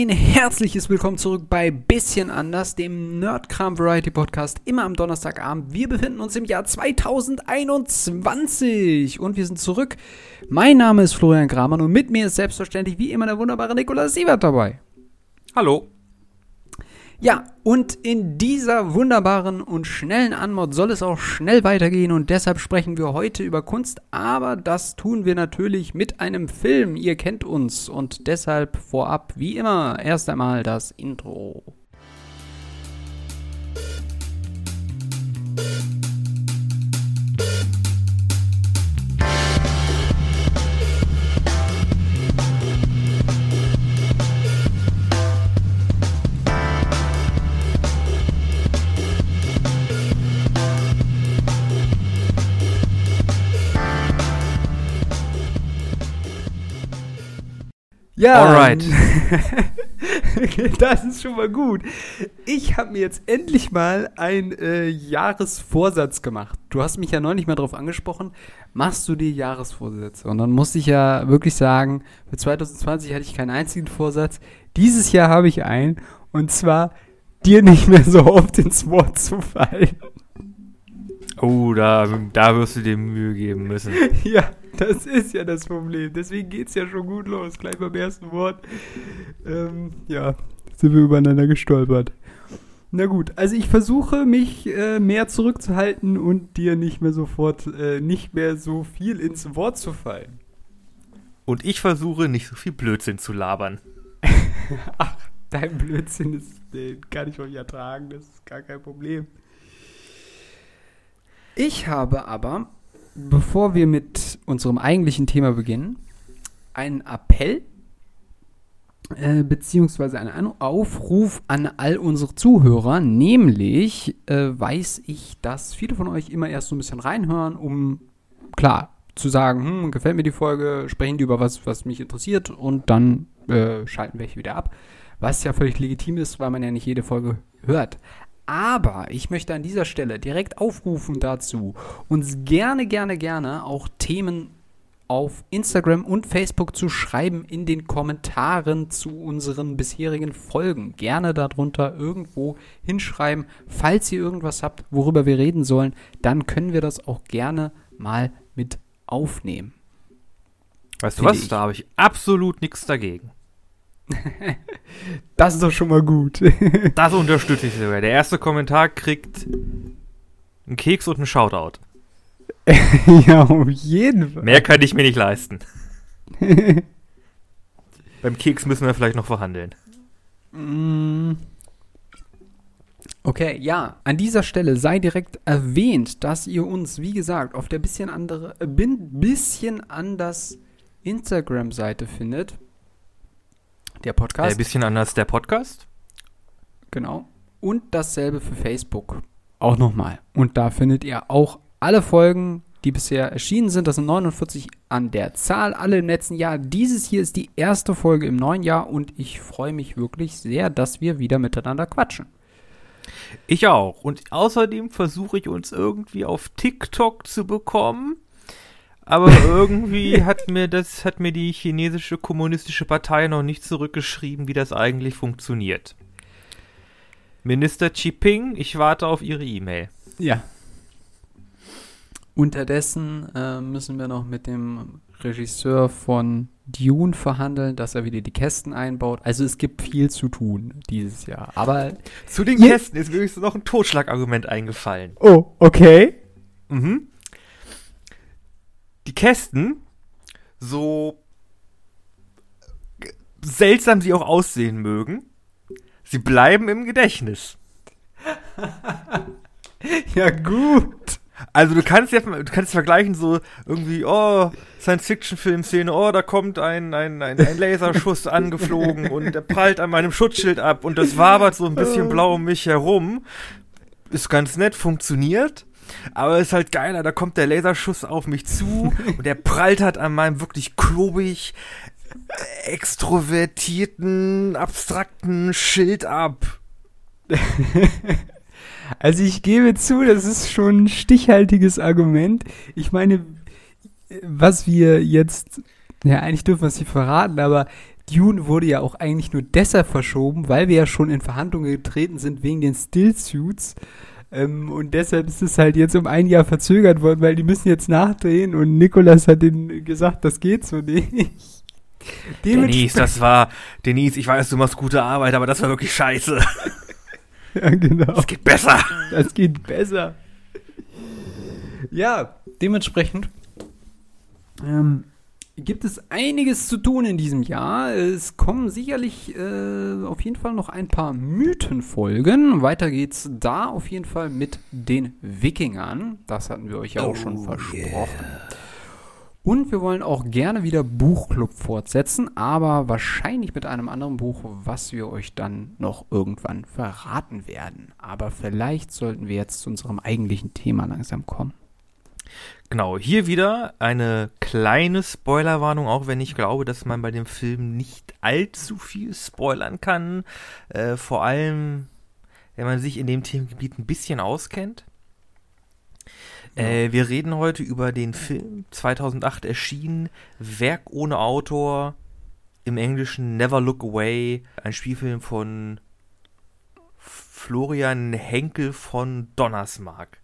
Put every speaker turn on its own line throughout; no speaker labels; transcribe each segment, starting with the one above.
Ein herzliches Willkommen zurück bei Bisschen anders, dem Nerdkram Variety Podcast, immer am Donnerstagabend. Wir befinden uns im Jahr 2021 und wir sind zurück. Mein Name ist Florian Kramer und mit mir ist selbstverständlich wie immer der wunderbare Nikolaus Sievert dabei.
Hallo.
Ja, und in dieser wunderbaren und schnellen Anmod soll es auch schnell weitergehen und deshalb sprechen wir heute über Kunst, aber das tun wir natürlich mit einem Film. Ihr kennt uns und deshalb vorab wie immer erst einmal das Intro. Ja,
Alright.
das ist schon mal gut. Ich habe mir jetzt endlich mal einen äh, Jahresvorsatz gemacht. Du hast mich ja neulich mal darauf angesprochen, machst du dir Jahresvorsätze? Und dann musste ich ja wirklich sagen, für 2020 hatte ich keinen einzigen Vorsatz. Dieses Jahr habe ich einen. Und zwar, dir nicht mehr so oft ins Wort zu fallen.
Oh, da, da wirst du dir Mühe geben müssen.
Ja, das ist ja das Problem. Deswegen geht es ja schon gut los. Gleich beim ersten Wort. Ähm, ja, sind wir übereinander gestolpert. Na gut, also ich versuche mich äh, mehr zurückzuhalten und dir nicht mehr sofort, äh, nicht mehr so viel ins Wort zu fallen.
Und ich versuche nicht so viel Blödsinn zu labern.
Ach, dein Blödsinn ist, den kann ich euch ertragen, das ist gar kein Problem. Ich habe aber, bevor wir mit unserem eigentlichen Thema beginnen, einen Appell äh, beziehungsweise einen Aufruf an all unsere Zuhörer. Nämlich äh, weiß ich, dass viele von euch immer erst so ein bisschen reinhören, um klar zu sagen, hm, gefällt mir die Folge, sprechen die über was, was mich interessiert und dann äh, schalten welche wieder ab. Was ja völlig legitim ist, weil man ja nicht jede Folge hört. Aber ich möchte an dieser Stelle direkt aufrufen dazu, uns gerne, gerne, gerne auch Themen auf Instagram und Facebook zu schreiben in den Kommentaren zu unseren bisherigen Folgen. Gerne darunter irgendwo hinschreiben. Falls ihr irgendwas habt, worüber wir reden sollen, dann können wir das auch gerne mal mit aufnehmen.
Weißt du was? Ich. Da habe ich absolut nichts dagegen.
das ist doch schon mal gut.
das unterstütze ich sogar. Der erste Kommentar kriegt einen Keks und einen Shoutout.
ja, auf jeden Fall.
Mehr kann ich mir nicht leisten. Beim Keks müssen wir vielleicht noch verhandeln.
Mm. Okay, ja, an dieser Stelle sei direkt erwähnt, dass ihr uns, wie gesagt, auf der bisschen andere, äh, bisschen anders Instagram-Seite findet. Der Podcast.
Ein bisschen anders der Podcast.
Genau. Und dasselbe für Facebook. Auch nochmal. Und da findet ihr auch alle Folgen, die bisher erschienen sind. Das sind 49 an der Zahl, alle im letzten Jahr. Dieses hier ist die erste Folge im neuen Jahr und ich freue mich wirklich sehr, dass wir wieder miteinander quatschen.
Ich auch. Und außerdem versuche ich uns irgendwie auf TikTok zu bekommen. Aber irgendwie hat mir das, hat mir die chinesische kommunistische Partei noch nicht zurückgeschrieben, wie das eigentlich funktioniert. Minister Ping, ich warte auf Ihre E-Mail.
Ja. Unterdessen äh, müssen wir noch mit dem Regisseur von Dune verhandeln, dass er wieder die Kästen einbaut. Also es gibt viel zu tun dieses Jahr. Aber
zu den Kästen ist mir übrigens noch ein Totschlagargument eingefallen.
Oh, okay.
Mhm die Kästen, so seltsam sie auch aussehen mögen, sie bleiben im Gedächtnis.
ja, gut.
Also du kannst ja, du kannst vergleichen so irgendwie, oh, Science-Fiction-Film-Szene, oh, da kommt ein, ein, ein, ein Laserschuss angeflogen und der prallt an meinem Schutzschild ab und das wabert so ein bisschen blau um mich herum. Ist ganz nett, funktioniert. Aber es ist halt geiler, da kommt der Laserschuss auf mich zu und der prallt halt an meinem wirklich klobig, extrovertierten, abstrakten Schild ab.
Also ich gebe zu, das ist schon ein stichhaltiges Argument. Ich meine, was wir jetzt, ja eigentlich dürfen wir es nicht verraten, aber Dune wurde ja auch eigentlich nur deshalb verschoben, weil wir ja schon in Verhandlungen getreten sind wegen den Stillsuits. Ähm, und deshalb ist es halt jetzt um ein Jahr verzögert worden, weil die müssen jetzt nachdrehen und Nikolas hat denen gesagt, das geht so nicht.
Denise, das war, Denise, ich weiß, du machst gute Arbeit, aber das war wirklich scheiße.
ja, genau.
Das geht besser.
Das geht besser. Ja, dementsprechend ähm, gibt es einiges zu tun in diesem Jahr. Es kommen sicherlich äh, auf jeden Fall noch ein paar Mythenfolgen. Weiter geht's da auf jeden Fall mit den Wikingern. Das hatten wir euch ja auch schon
Oh,
versprochen.
yeah.
Und wir wollen auch gerne wieder Buchclub fortsetzen, aber wahrscheinlich mit einem anderen Buch, was wir euch dann noch irgendwann verraten werden. Aber vielleicht sollten wir jetzt zu unserem eigentlichen Thema langsam kommen.
Genau, hier wieder eine kleine Spoilerwarnung, auch wenn ich glaube, dass man bei dem Film nicht allzu viel spoilern kann. Äh, vor allem, wenn man sich in dem Themengebiet ein bisschen auskennt. Äh, wir reden heute über den Film 2008 erschienen, Werk ohne Autor, im Englischen Never Look Away, ein Spielfilm von Florian Henkel von Donnersmarck.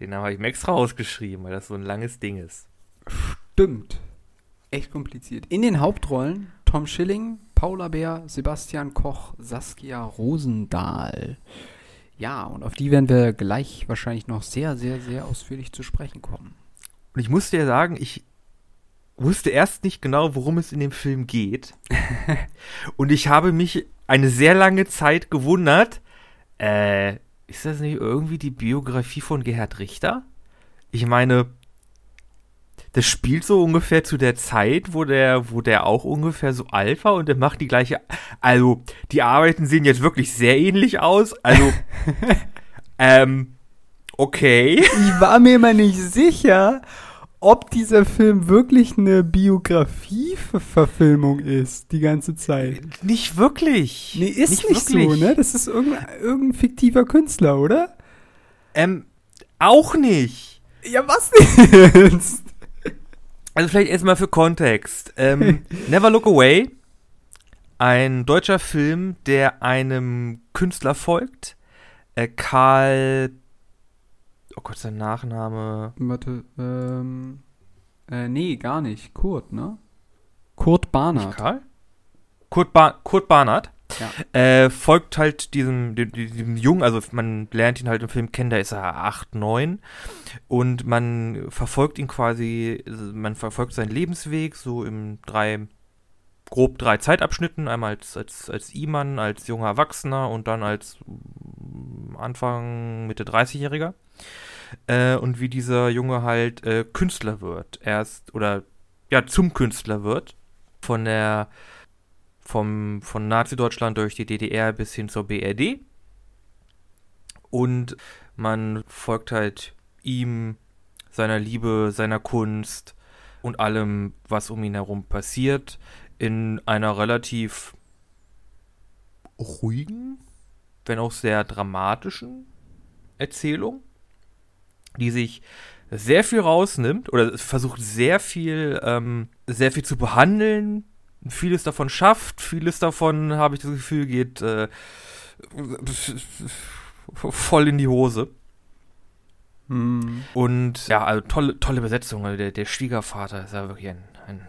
Den habe ich mir extra rausgeschrieben, weil das so ein langes Ding ist.
Stimmt. Echt kompliziert. In den Hauptrollen Tom Schilling, Paula Bär, Sebastian Koch, Saskia Rosendahl. Ja, und auf die werden wir gleich wahrscheinlich noch sehr, sehr, sehr ausführlich zu sprechen kommen.
Und ich musste ja sagen, ich wusste erst nicht genau, worum es in dem Film geht. Und ich habe mich eine sehr lange Zeit gewundert, äh, ist das nicht irgendwie die Biografie von Gerhard Richter? Ich meine, das spielt so ungefähr zu der Zeit, wo der, wo der auch ungefähr so alt war und der macht die gleiche. Also, die Arbeiten sehen jetzt wirklich sehr ähnlich aus. Also, ähm, okay.
Ich war mir immer nicht sicher, ob dieser Film wirklich eine Biografie-Verfilmung ist, die ganze Zeit.
Nicht wirklich.
Nee, ist nicht, so, ne? Das ist irgendein, irgendein fiktiver Künstler, oder?
Ähm, auch nicht.
Ja, was jetzt?
Also vielleicht erstmal für Kontext. Ähm, Never Look Away, ein deutscher Film, der einem Künstler folgt. Äh, Karl, oh Gott, sein Nachname.
Warte, ähm, äh, nee, gar nicht. Kurt, ne? Kurt
Nicht
Barnard.
Karl? Kurt, ba Kurt Barnard.
Ja.
Äh, folgt halt diesem, dem, diesem Jungen, also man lernt ihn halt im Film kennen, da ist er 8, 9 und man verfolgt ihn quasi, man verfolgt seinen Lebensweg so im drei, grob drei Zeitabschnitten, einmal als, als, als I-Mann, als junger Erwachsener und dann als mm, Anfang, Mitte 30-Jähriger. Äh, und wie dieser Junge halt äh, Künstler wird. Erst, oder ja, zum Künstler wird. Von der vom, von Nazi-Deutschland durch die DDR bis hin zur BRD. Und man folgt halt ihm, seiner Liebe, seiner Kunst und allem, was um ihn herum passiert, in einer relativ ruhigen, wenn auch sehr dramatischen Erzählung, die sich sehr viel rausnimmt oder versucht sehr viel, ähm, sehr viel zu behandeln, vieles davon schafft, vieles davon, habe ich das Gefühl, geht äh, voll in die Hose.
Hm.
Und ja, also tolle, tolle Besetzung. Also der, der Schwiegervater ist ja wirklich ein, ein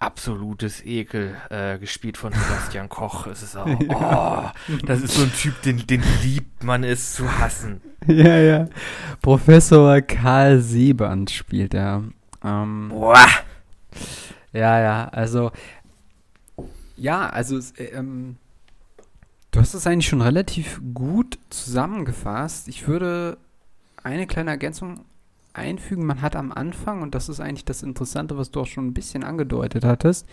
absolutes Ekel, äh, gespielt von Sebastian Koch. Es ist auch, oh, das ist so ein Typ, den, den liebt man es zu hassen.
Ja, ja. Professor Karl Seeband spielt er. Ähm,
Boah.
ja, ja, also. Ja, also. äh, Ähm, du hast es eigentlich schon relativ gut zusammengefasst. Ich würde eine kleine Ergänzung einfügen. Man hat am Anfang, und das ist eigentlich das Interessante, was du auch schon ein bisschen angedeutet hattest,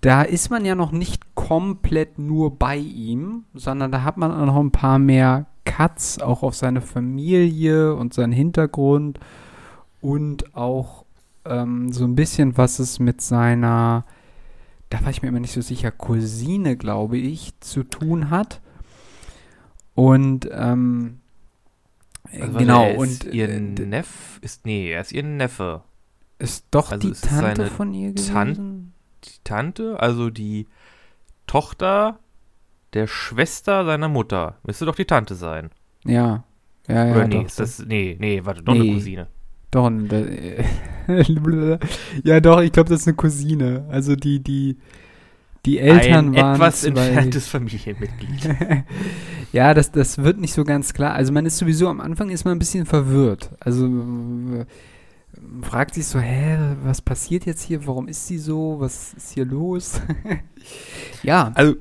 da ist man ja noch nicht komplett nur bei ihm, sondern da hat man noch ein paar mehr Cuts, auch auf seine Familie und seinen Hintergrund und auch ähm, so ein bisschen, was es mit seiner, da war ich mir immer nicht so sicher, Cousine, glaube ich, zu tun hat. Und ähm,
Also,
genau,
er ist
und
ihr
äh, d-
Neff ist, nee, er ist ihr Neffe.
ist doch
also
die
ist
Tante von ihr gewesen?
Tan- die Tante, also die Tochter der Schwester seiner Mutter. Müsste doch die Tante sein.
Ja. Ja, ja.
Oder nee,
doch,
ist das, nee, nee, warte, doch eine
Nee.
Cousine.
Doch, ja, doch, ich glaube, das ist eine Cousine. Also die, die, die Eltern
Ein
waren
etwas entferntes Familienmitglied.
ja, das, das wird nicht so ganz klar. Also man ist sowieso am Anfang ist man ein bisschen verwirrt. Also fragt sich so, hä, was passiert jetzt hier? Warum ist sie so? Was ist hier los? ja,
Also,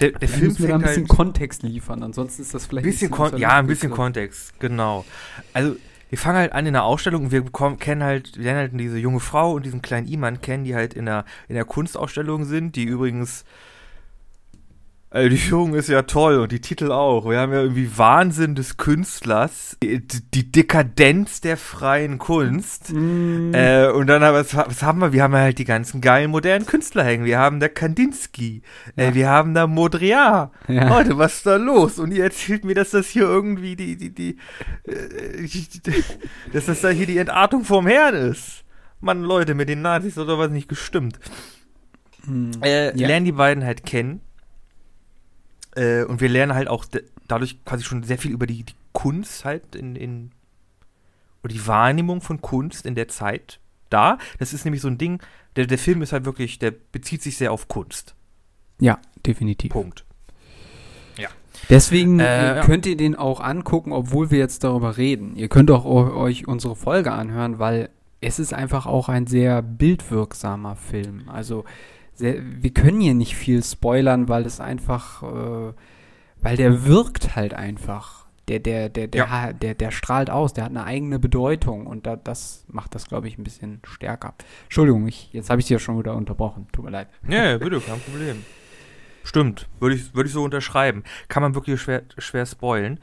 der, der Film
müssen wir da ein bisschen
halt
Kontext liefern. Ansonsten ist das vielleicht
bisschen
zu
Kon ja, ein bisschen. Kontext, genau. Also, wir fangen halt an in der Ausstellung und wir bekommen, kennen halt, lernen halt diese junge Frau und diesen kleinen Iman kennen, die halt in der, in der Kunstausstellung sind, die übrigens, also die Führung ist ja toll und die Titel auch. Wir haben ja irgendwie Wahnsinn des Künstlers, die, die Dekadenz der freien Kunst.
Mm,
Äh, und dann aber, was, was haben wir? Wir haben halt die ganzen geilen modernen Künstler hängen. Wir haben da Kandinsky, äh,
Ja.
wir haben da Modriat.
ja.
Leute, was ist da los? Und ihr erzählt mir, dass das hier irgendwie die, die, die, äh, die- dass das da hier die Entartung vom Herrn ist. Mann, Leute, mit den Nazis oder was nicht gestimmt.
Mm,
Äh,
Ja.
Lernen die beiden halt kennen. Äh, und wir lernen halt auch dadurch quasi schon sehr viel über die, die Kunst halt in, in, oder die Wahrnehmung von Kunst in der Zeit da. Das ist nämlich so ein Ding, der, der Film ist halt wirklich, der bezieht sich sehr auf Kunst.
ja, definitiv.
Punkt.
Deswegen
Äh,
äh,
ja.
könnt ihr den auch angucken, obwohl wir jetzt darüber reden. Ihr könnt auch eu- euch unsere Folge anhören, weil es ist einfach auch ein sehr bildwirksamer Film. Also sehr, wir können hier nicht viel spoilern, weil es einfach, äh, weil der wirkt halt einfach. Der, der, der, der,
Ja.
der, der strahlt aus, der hat eine eigene Bedeutung und da, das macht das, glaube ich, ein bisschen stärker. Entschuldigung, ich, jetzt habe ich dich ja schon wieder unterbrochen. Tut mir leid.
Ja, bitte, kein Problem. Stimmt, würde ich, würde ich so unterschreiben. Kann man wirklich schwer, schwer spoilen.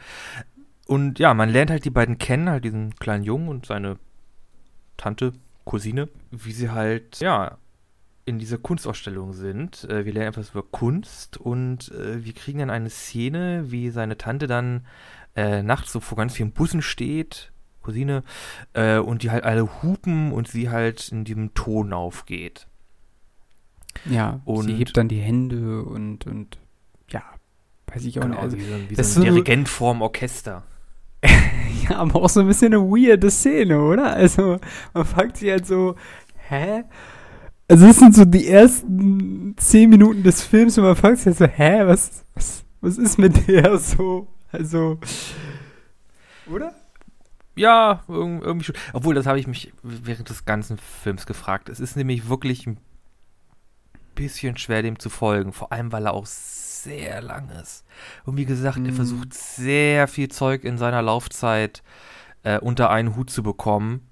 Und ja, man lernt halt die beiden kennen, halt diesen kleinen Jungen und seine Tante, Cousine, wie sie halt, ja, in dieser Kunstausstellung sind. Äh, wir lernen etwas über Kunst und äh, wir kriegen dann eine Szene, wie seine Tante dann äh, nachts so vor ganz vielen Bussen steht, Cousine, äh, und die halt alle hupen und sie halt in diesem Ton aufgeht.
Ja,
Und-
sie hebt dann die Hände und, und ja, weiß ich auch
Genau,
nicht. Also,
wie so, wie
das
so ein Dirigent vorm Orchester.
Ja, aber auch so ein bisschen eine weirde Szene, oder? Also, man fragt sich halt so, hä? Also, das sind so die ersten zehn Minuten des Films und man fragt sich so, hä, was, was, was ist mit der so? Also, oder?
Ja, irg- irgendwie schon. Obwohl, das habe ich mich während des ganzen Films gefragt. Es ist nämlich wirklich ein bisschen schwer, dem zu folgen. Vor allem, weil er auch sehr lang ist. Und wie gesagt, er
Mhm.
versucht sehr viel Zeug in seiner Laufzeit äh, unter einen Hut zu bekommen.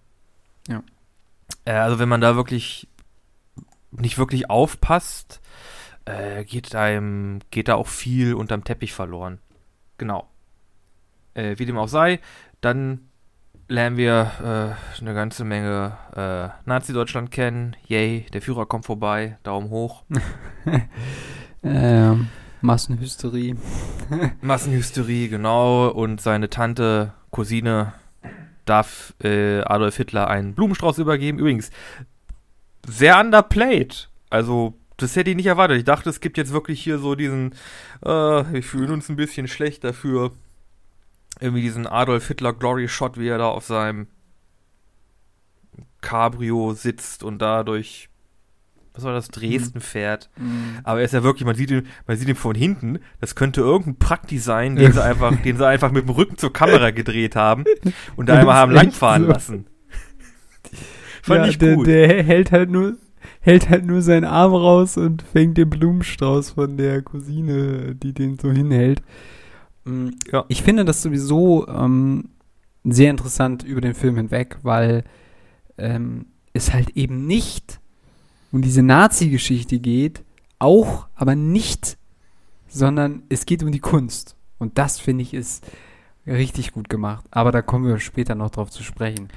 Ja.
Äh, also, wenn man da wirklich nicht wirklich aufpasst, äh, geht einem, geht da auch viel unterm Teppich verloren. Genau. Äh, wie dem auch sei, dann lernen wir äh, eine ganze Menge äh, Nazi-Deutschland kennen. Yay, der Führer kommt vorbei, Daumen hoch.
Ähm, Massenhysterie.
Massenhysterie, genau. Und seine Tante, Cousine, darf äh, Adolf Hitler einen Blumenstrauß übergeben. Übrigens, sehr underplayed. Also, das hätte ich nicht erwartet. Ich dachte, es gibt jetzt wirklich hier so diesen, äh, wir fühlen uns ein bisschen schlecht dafür. Irgendwie diesen Adolf Hitler Glory Shot, wie er da auf seinem Cabrio sitzt und dadurch, was war das, Dresden fährt.
Mhm.
Aber er ist ja wirklich, man sieht ihn, man sieht ihn von hinten. Das könnte irgendein Prakti sein, den sie einfach, den sie einfach mit dem Rücken zur Kamera gedreht haben und da einmal haben langfahren
so.
lassen. Fand
ja,
ich
der,
gut.
der hält halt nur hält halt nur seinen Arm raus und fängt den Blumenstrauß von der Cousine, die den so hinhält. Mm,
Ja.
Ich finde das sowieso ähm, sehr interessant über den Film hinweg, weil ähm, es halt eben nicht um diese Nazi-Geschichte geht, auch, aber nicht, sondern es geht um die Kunst. Und das finde ich ist richtig gut gemacht. Aber da kommen wir später noch drauf zu sprechen.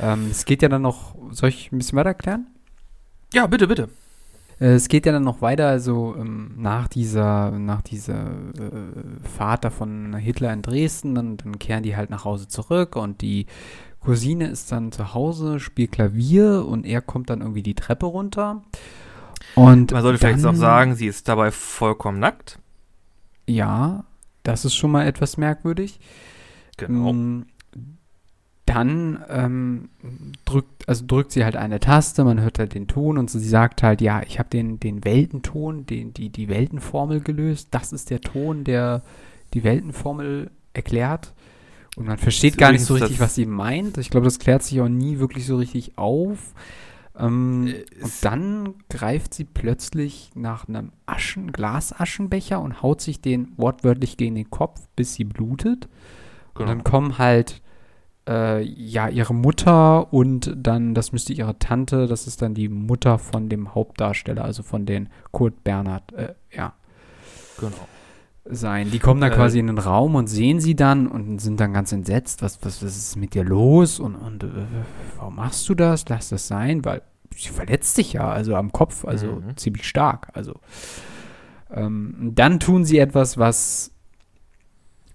Ähm, es geht ja dann noch, soll ich ein bisschen weiter erklären?
ja, bitte, bitte.
Äh, Es geht ja dann noch weiter, also ähm, nach dieser, nach dieser äh, Fahrt da von Hitler in Dresden, dann, dann kehren die halt nach Hause zurück und die Cousine ist dann zu Hause, spielt Klavier und er kommt dann irgendwie die Treppe runter Und
Man sollte vielleicht
dann-
auch sagen, sie ist dabei vollkommen nackt.
Ja, das ist schon mal etwas merkwürdig.
Genau.
Mm, Dann ähm, drückt, also drückt sie halt eine Taste, man hört halt den Ton und sie sagt halt, ja, ich habe den, den Weltenton, den, die, die Weltenformel gelöst. Das ist der Ton, der die Weltenformel erklärt. Und man versteht gar nicht so richtig, was sie meint. Ich glaube, das klärt sich auch nie wirklich so richtig auf. Ähm,
Äh,
und dann greift sie plötzlich nach einem Aschen, Glasaschenbecher und haut sich den wortwörtlich gegen den Kopf, bis sie blutet. Und
Genau.
dann kommen halt äh, ja ihre Mutter und dann, das müsste ihre Tante, das ist dann die Mutter von dem Hauptdarsteller, also von den Kurt Bernhard, äh, ja,
genau.
sein. Die kommen dann
Äh,
quasi in den Raum und sehen sie dann und sind dann ganz entsetzt. Was, was, was ist mit dir los? Und, und äh, warum machst du das? Lass das sein, weil sie verletzt sich ja, also am Kopf, also
Mhm.
ziemlich stark. Also ähm, dann tun sie etwas, was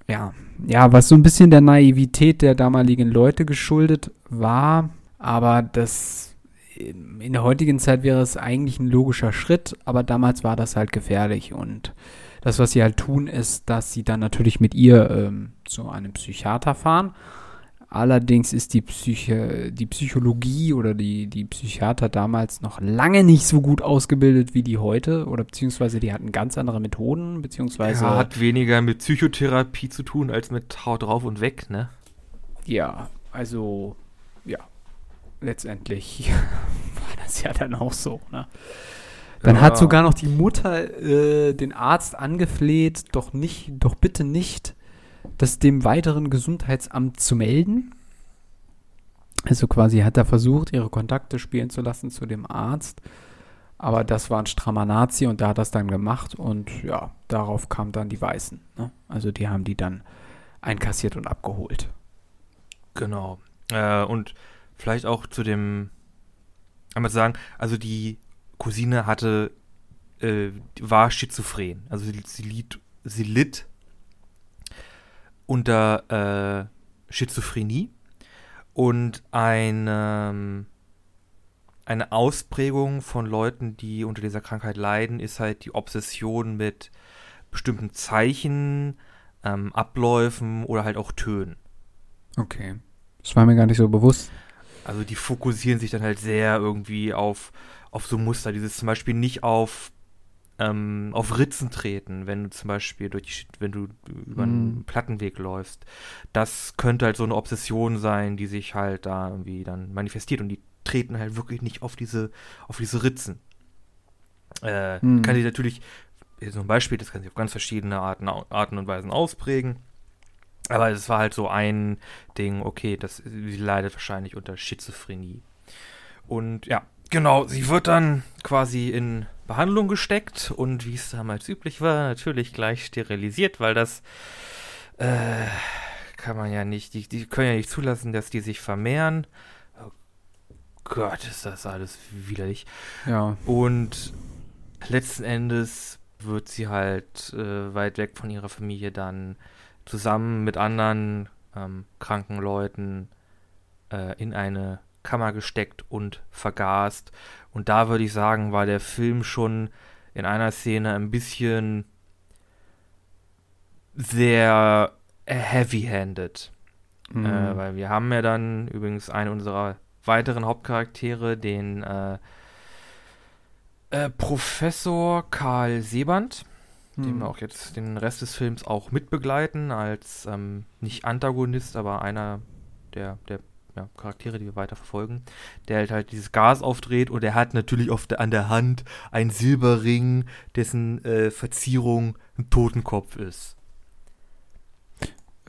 ja, ja, was so ein bisschen der Naivität der damaligen Leute geschuldet war, aber das in der heutigen Zeit wäre es eigentlich ein logischer Schritt, aber damals war das halt gefährlich und das, was sie halt tun, ist, dass sie dann natürlich mit ihr ähm, zu einem Psychiater fahren. Allerdings ist die, Psyche, die Psychologie oder die, die Psychiater damals noch lange nicht so gut ausgebildet wie die heute oder beziehungsweise die hatten ganz andere Methoden, beziehungsweise
Ja, hat weniger mit Psychotherapie zu tun als mit Haut drauf und weg, ne?
Ja, also, ja, letztendlich war das ja dann auch so, ne? Dann
Ja.
hat sogar noch die Mutter äh, den Arzt angefleht, doch nicht, doch bitte nicht, das dem weiteren Gesundheitsamt zu melden. Also quasi hat er versucht, ihre Kontakte spielen zu lassen zu dem Arzt. Aber das war ein strammer Nazi und der hat das dann gemacht und ja, darauf kamen dann die Weißen. Ne? Also die haben die dann einkassiert und abgeholt.
Genau. Äh, und vielleicht auch zu dem, einmal zu sagen, also die Cousine hatte, äh, war schizophren. Also sie, sie, litt, sie litt unter äh, Schizophrenie und eine, eine Ausprägung von Leuten, die unter dieser Krankheit leiden, ist halt die Obsession mit bestimmten Zeichen, ähm, Abläufen oder halt auch Tönen.
Okay. Das war mir gar nicht so bewusst.
Also die fokussieren sich dann halt sehr irgendwie auf, auf so Muster. Dieses zum Beispiel nicht auf, ähm, auf Ritzen treten, wenn du zum Beispiel durch die, wenn du über einen
Mhm.
Plattenweg läufst. Das könnte halt so eine Obsession sein, die sich halt da irgendwie dann manifestiert und die treten halt wirklich nicht auf diese, auf diese Ritzen. Äh,
Mhm.
Kann sich natürlich, so ein Beispiel, das kann sich auf ganz verschiedene Arten, Arten und Weisen ausprägen. Aber es war halt so ein Ding, okay, das, sie leidet wahrscheinlich unter Schizophrenie. Und ja, genau, sie wird dann quasi in Behandlung gesteckt und wie es damals üblich war, natürlich gleich sterilisiert, weil das äh, kann man ja nicht, die, die können ja nicht zulassen, dass die sich vermehren. Oh Gott, ist das alles widerlich.
Ja.
Und letzten Endes wird sie halt äh, weit weg von ihrer Familie dann zusammen mit anderen ähm, kranken Leuten äh, in eine Kammer gesteckt und vergast. Und da würde ich sagen, war der Film schon in einer Szene ein bisschen sehr heavy-handed.
Mhm.
Äh, weil wir haben ja dann übrigens einen unserer weiteren Hauptcharaktere, den äh, äh, Professor Karl Seband, den
Mhm.
wir auch jetzt den Rest des Films auch mitbegleiten, als ähm, nicht Antagonist, aber einer der, der ja, Charaktere, die wir weiter verfolgen, der halt, halt dieses Gas aufdreht und er hat natürlich der, an der Hand einen Silberring, dessen äh, Verzierung ein Totenkopf ist.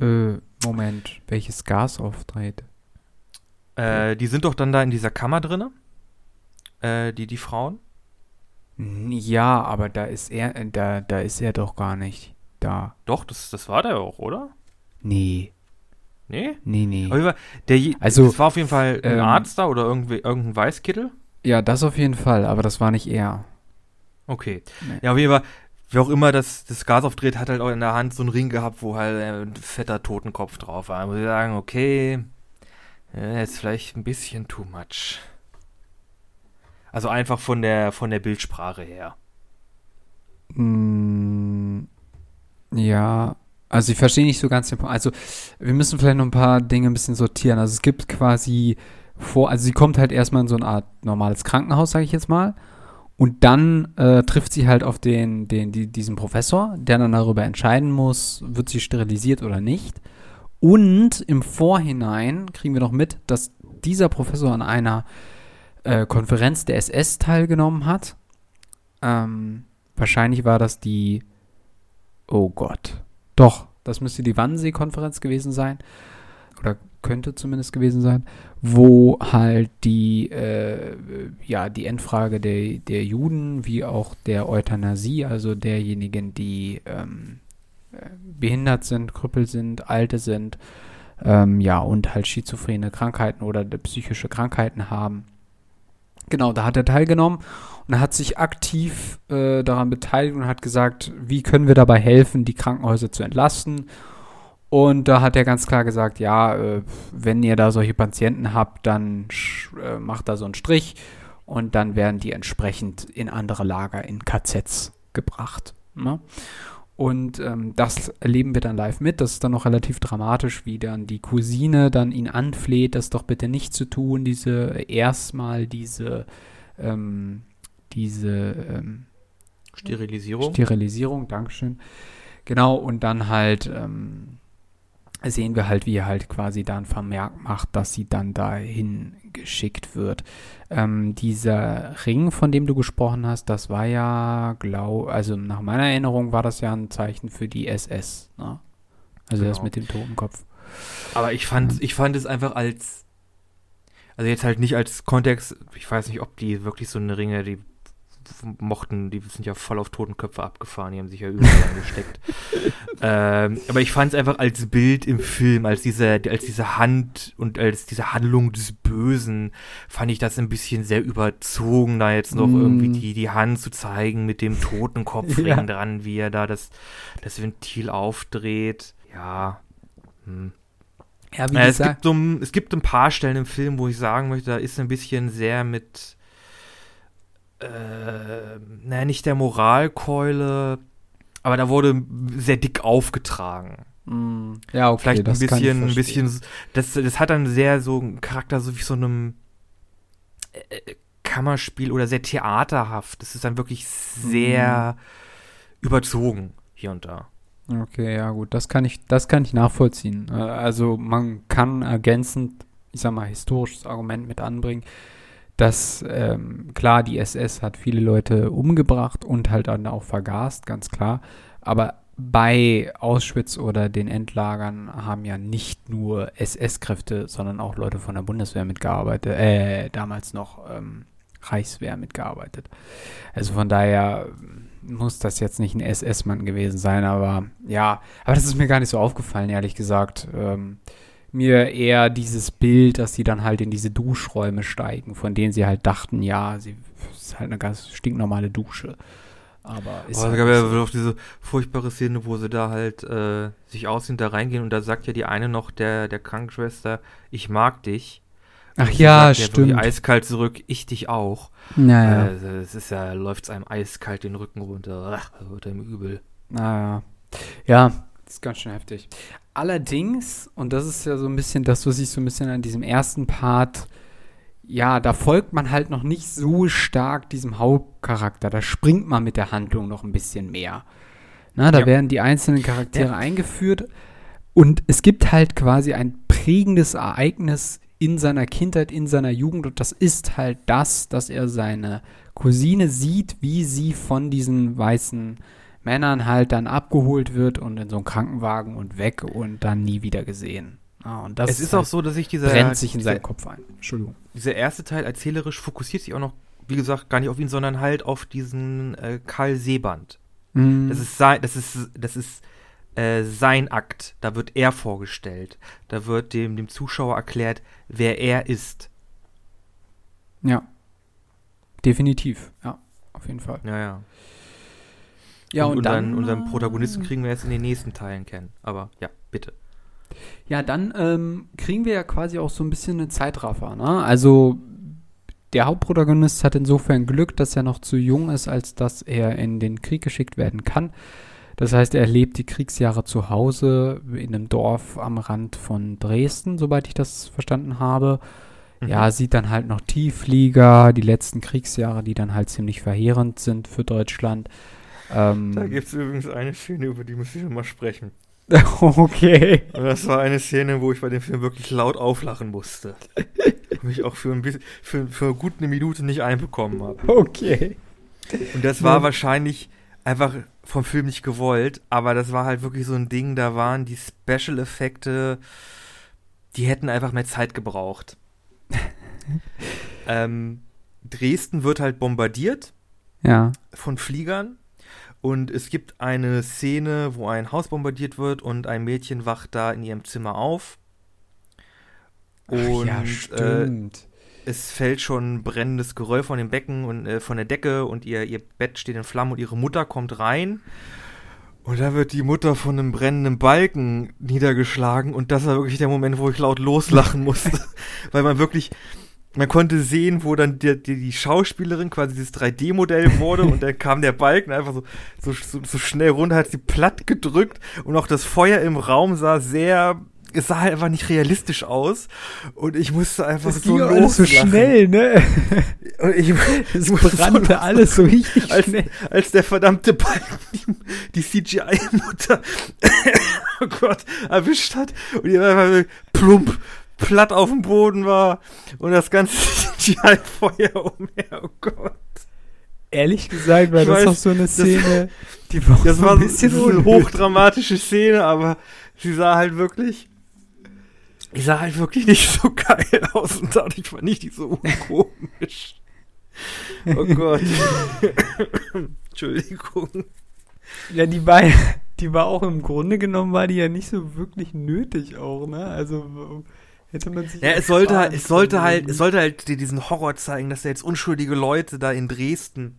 Äh, Moment, welches Gas auftritt?
Äh, die sind doch dann da in dieser Kammer drinne, äh, die, die Frauen.
Ja, aber da ist er, äh, da, da ist er doch gar nicht da.
Doch, das, das war der auch, oder?
Nee,
Nee?
nee, nee.
Fall, der,
Also,
das war auf jeden Fall ein
ähm,
Arzt da oder irgendwie, irgendein Weißkittel.
Ja, das auf jeden Fall, aber das war nicht er.
Okay.
Nee.
Ja, auf jeden Fall, wer auch immer das, das Gas aufdreht, hat halt auch in der Hand so einen Ring gehabt, wo halt äh, ein fetter Totenkopf drauf war. Da muss ich sagen, okay, äh, ist vielleicht ein bisschen too much. Also einfach von der, von der Bildsprache her.
Mm, ja, also ich verstehe nicht so ganz den Punkt. Also wir müssen vielleicht noch ein paar Dinge ein bisschen sortieren. Also es gibt quasi vor, also sie kommt halt erstmal in so eine Art normales Krankenhaus, sage ich jetzt mal. Und dann äh, trifft sie halt auf den, den, die, diesen Professor, der dann darüber entscheiden muss, wird sie sterilisiert oder nicht. Und im Vorhinein kriegen wir noch mit, dass dieser Professor an einer äh, Konferenz der SS teilgenommen hat. Ähm, wahrscheinlich war das die. Oh Gott. Doch, das müsste die Wannsee-Konferenz gewesen sein. Oder könnte zumindest gewesen sein, wo halt die, äh, ja, die Endfrage der, der Juden wie auch der Euthanasie, also derjenigen, die ähm, äh, behindert sind, krüppel sind, alte sind, ähm, ja, und halt schizophrene Krankheiten oder psychische Krankheiten haben. Genau, da hat er teilgenommen und hat sich aktiv äh, daran beteiligt und hat gesagt, wie können wir dabei helfen, die Krankenhäuser zu entlasten. Und da hat er ganz klar gesagt, ja, äh, wenn ihr da solche Patienten habt, dann äh, macht da so einen Strich und dann werden die entsprechend in andere Lager, in KZs gebracht. Ne? Und ähm, das erleben wir dann live mit. Das ist dann noch relativ dramatisch, wie dann die Cousine dann ihn anfleht, das doch bitte nicht zu tun, diese erstmal diese ähm, diese ähm,
Sterilisierung.
Sterilisierung, Dankeschön. Genau, und dann halt ähm, sehen wir halt, wie er halt quasi dann Vermerk macht, dass sie dann dahin geschickt wird. Ähm, dieser Ring, von dem du gesprochen hast, das war ja, glaub, also nach meiner Erinnerung war das ja ein Zeichen für die SS, ne? Also genau. das mit dem Totenkopf.
Aber ich fand, ich fand es einfach als, also jetzt halt nicht als Kontext, ich weiß nicht, ob die wirklich so eine Ringe, die mochten, die sind ja voll auf Totenköpfe abgefahren, die haben sich ja überall angesteckt. ähm, aber ich fand es einfach als Bild im Film, als diese, als diese Hand und als diese Handlung des Bösen, fand ich das ein bisschen sehr überzogen, da jetzt noch mm. irgendwie die, die Hand zu zeigen mit dem Totenkopfring ja. dran, wie er da das, das Ventil aufdreht. Ja. Hm. Ja, wie äh, es, gibt so, es gibt ein paar Stellen im Film, wo ich sagen möchte, da ist ein bisschen sehr mit äh, naja, nicht der Moralkeule, aber da wurde sehr dick aufgetragen.
Mm, ja, okay,
Vielleicht ein bisschen, ein bisschen, das, das hat dann sehr so einen Charakter, so wie so einem äh, Kammerspiel oder sehr theaterhaft. Das ist dann wirklich sehr mm. überzogen hier und da.
Okay, ja gut, das kann ich, das kann ich nachvollziehen. Äh, also man kann ergänzend, ich sag mal, historisches Argument mit anbringen dass ähm, klar, die SS hat viele Leute umgebracht und halt dann auch vergast, ganz klar. Aber bei Auschwitz oder den Endlagern haben ja nicht nur SS-Kräfte, sondern auch Leute von der Bundeswehr mitgearbeitet, äh, damals noch ähm, Reichswehr mitgearbeitet. Also von daher muss das jetzt nicht ein SS-Mann gewesen sein, aber ja, aber das ist mir gar nicht so aufgefallen, ehrlich gesagt. Ähm, mir eher dieses Bild, dass sie dann halt in diese Duschräume steigen, von denen sie halt dachten, ja, sie ist halt eine ganz stinknormale Dusche. Aber
ist oh, halt gab ja so. auch diese furchtbare Szene, wo sie da halt äh, sich aussehen, da reingehen und da sagt ja die eine noch der, der Krankenschwester, ich mag dich.
Ach ja, stimmt. Ja
eiskalt zurück, ich dich auch.
Naja.
Äh, es ist ja, läuft es einem eiskalt den Rücken runter. Ach, wird einem übel.
Naja. Ja, das ist ganz schön heftig. Allerdings, und das ist ja so ein bisschen das, was ich so ein bisschen an diesem ersten Part, ja, da folgt man halt noch nicht so stark diesem Hauptcharakter. Da springt man mit der Handlung noch ein bisschen mehr. Na, da ja. werden die einzelnen Charaktere ja. eingeführt und es gibt halt quasi ein prägendes Ereignis in seiner Kindheit, in seiner Jugend und das ist halt das, dass er seine Cousine sieht, wie sie von diesen weißen Männern halt dann abgeholt wird und in so einen Krankenwagen und weg und dann nie wieder gesehen.
Ah, und das es ist, halt auch so, dass sich dieser
brennt sich in seinen Kopf ein. Entschuldigung.
Dieser erste Teil erzählerisch fokussiert sich auch noch, wie gesagt, gar nicht auf ihn, sondern halt auf diesen äh, Karl Seeband. Mhm. Das ist sein, das ist, das ist äh, sein Akt. Da wird er vorgestellt. Da wird dem, dem Zuschauer erklärt, wer er ist.
Ja. Definitiv. Ja, auf jeden Fall.
Ja, ja.
Ja, und,
und
dann,
unseren, unseren Protagonisten kriegen wir jetzt in den nächsten Teilen kennen. Aber ja, bitte.
Ja, dann ähm, kriegen wir ja quasi auch so ein bisschen einen Zeitraffer. Ne? Also der Hauptprotagonist hat insofern Glück, dass er noch zu jung ist, als dass er in den Krieg geschickt werden kann. Das heißt, er erlebt die Kriegsjahre zu Hause in einem Dorf am Rand von Dresden, soweit ich das verstanden habe.
Mhm.
Ja, sieht dann halt noch Tiefflieger, die letzten Kriegsjahre, die dann halt ziemlich verheerend sind für Deutschland. Ähm,
Da gibt es übrigens eine Szene, über die muss ich schon mal sprechen.
okay.
Und das war eine Szene, wo ich bei dem Film wirklich laut auflachen musste. Und mich auch für ein bisschen, für, für gut eine Minute nicht einbekommen habe.
Okay.
Und das war wahrscheinlich einfach vom Film nicht gewollt, aber das war halt wirklich so ein Ding, da waren die Special-Effekte, die hätten einfach mehr Zeit gebraucht. ähm, Dresden wird halt bombardiert
Ja.
von Fliegern und es gibt eine Szene, wo ein Haus bombardiert wird und ein Mädchen wacht da in ihrem Zimmer auf. Und
ja,
äh,
stimmt.
es fällt schon brennendes Geröll von dem Becken und äh, von der Decke und ihr, ihr Bett steht in Flammen und ihre Mutter kommt rein. Und da wird die Mutter von einem brennenden Balken niedergeschlagen und das war wirklich der Moment, wo ich laut loslachen musste, weil man wirklich, man konnte sehen, wo dann die, die, die Schauspielerin quasi dieses 3D-Modell wurde und dann kam der Balken einfach so, so, so, so schnell runter, hat sie platt gedrückt und auch das Feuer im Raum sah sehr, es sah halt einfach nicht realistisch aus und ich musste einfach
Das
so
ging auch alles so
loslachen.
schnell, ne?
Und ich,
Es brannte
so
alles so richtig
als,
schnell.
als der verdammte Balken die, die CGI-Mutter oh Gott, erwischt hat und die einfach so plump platt auf dem Boden war und das ganze CGI-Feuer umher, oh Gott.
Ehrlich gesagt war
Ich
das
weiß,
auch so eine
das-
Szene, die war,
Das
so
war
ein bisschen
das ist eine hochdramatische Szene, aber sie sah halt wirklich, die sah halt wirklich nicht so geil aus und dadurch fand ich die so komisch. Oh Gott. Entschuldigung.
Ja, die war, die war auch im Grunde genommen, war die ja nicht so wirklich nötig auch, ne? Also hätte man sich.
Ja, es sollte, halt- es sollte halt, es sollte halt dir diesen Horror zeigen, dass da jetzt unschuldige Leute da in Dresden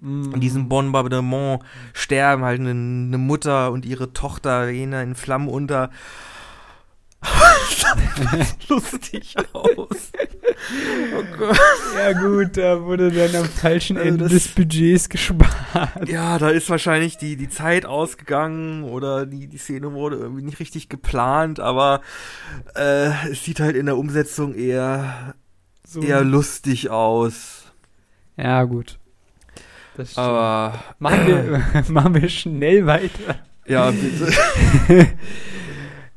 Mm.
in diesem Bombardement sterben, halt eine, eine Mutter und ihre Tochter gehen da in Flammen unter. Lustig aus. Oh Gott.
Ja gut, da wurde dann am falschen
Also
Ende des Budgets gespart.
Ja, da ist wahrscheinlich die, die Zeit ausgegangen oder die, die Szene wurde irgendwie nicht richtig geplant, aber äh, es sieht halt in der Umsetzung eher,
So.
eher lustig aus.
Ja gut.
Aber
machen, wir, machen wir schnell weiter.
ja, bitte.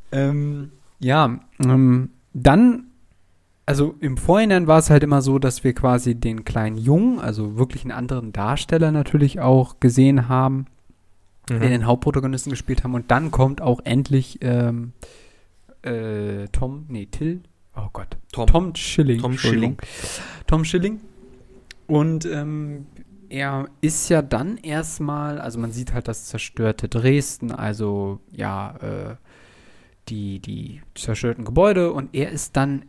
Ähm, ja, ähm, dann, also im Vorhinein war es halt immer so, dass wir quasi den kleinen Jungen, also wirklich einen anderen Darsteller natürlich auch gesehen haben,
Mhm.
den Hauptprotagonisten gespielt haben. Und dann kommt auch endlich ähm, äh, Tom, nee, Till, oh Gott,
Tom.
Tom Schilling.
Tom
Entschuldigung. Tom Schilling. Und ähm, er ist ja dann erstmal, also man sieht halt das zerstörte Dresden, also ja, äh, die, die zerstörten Gebäude und er ist dann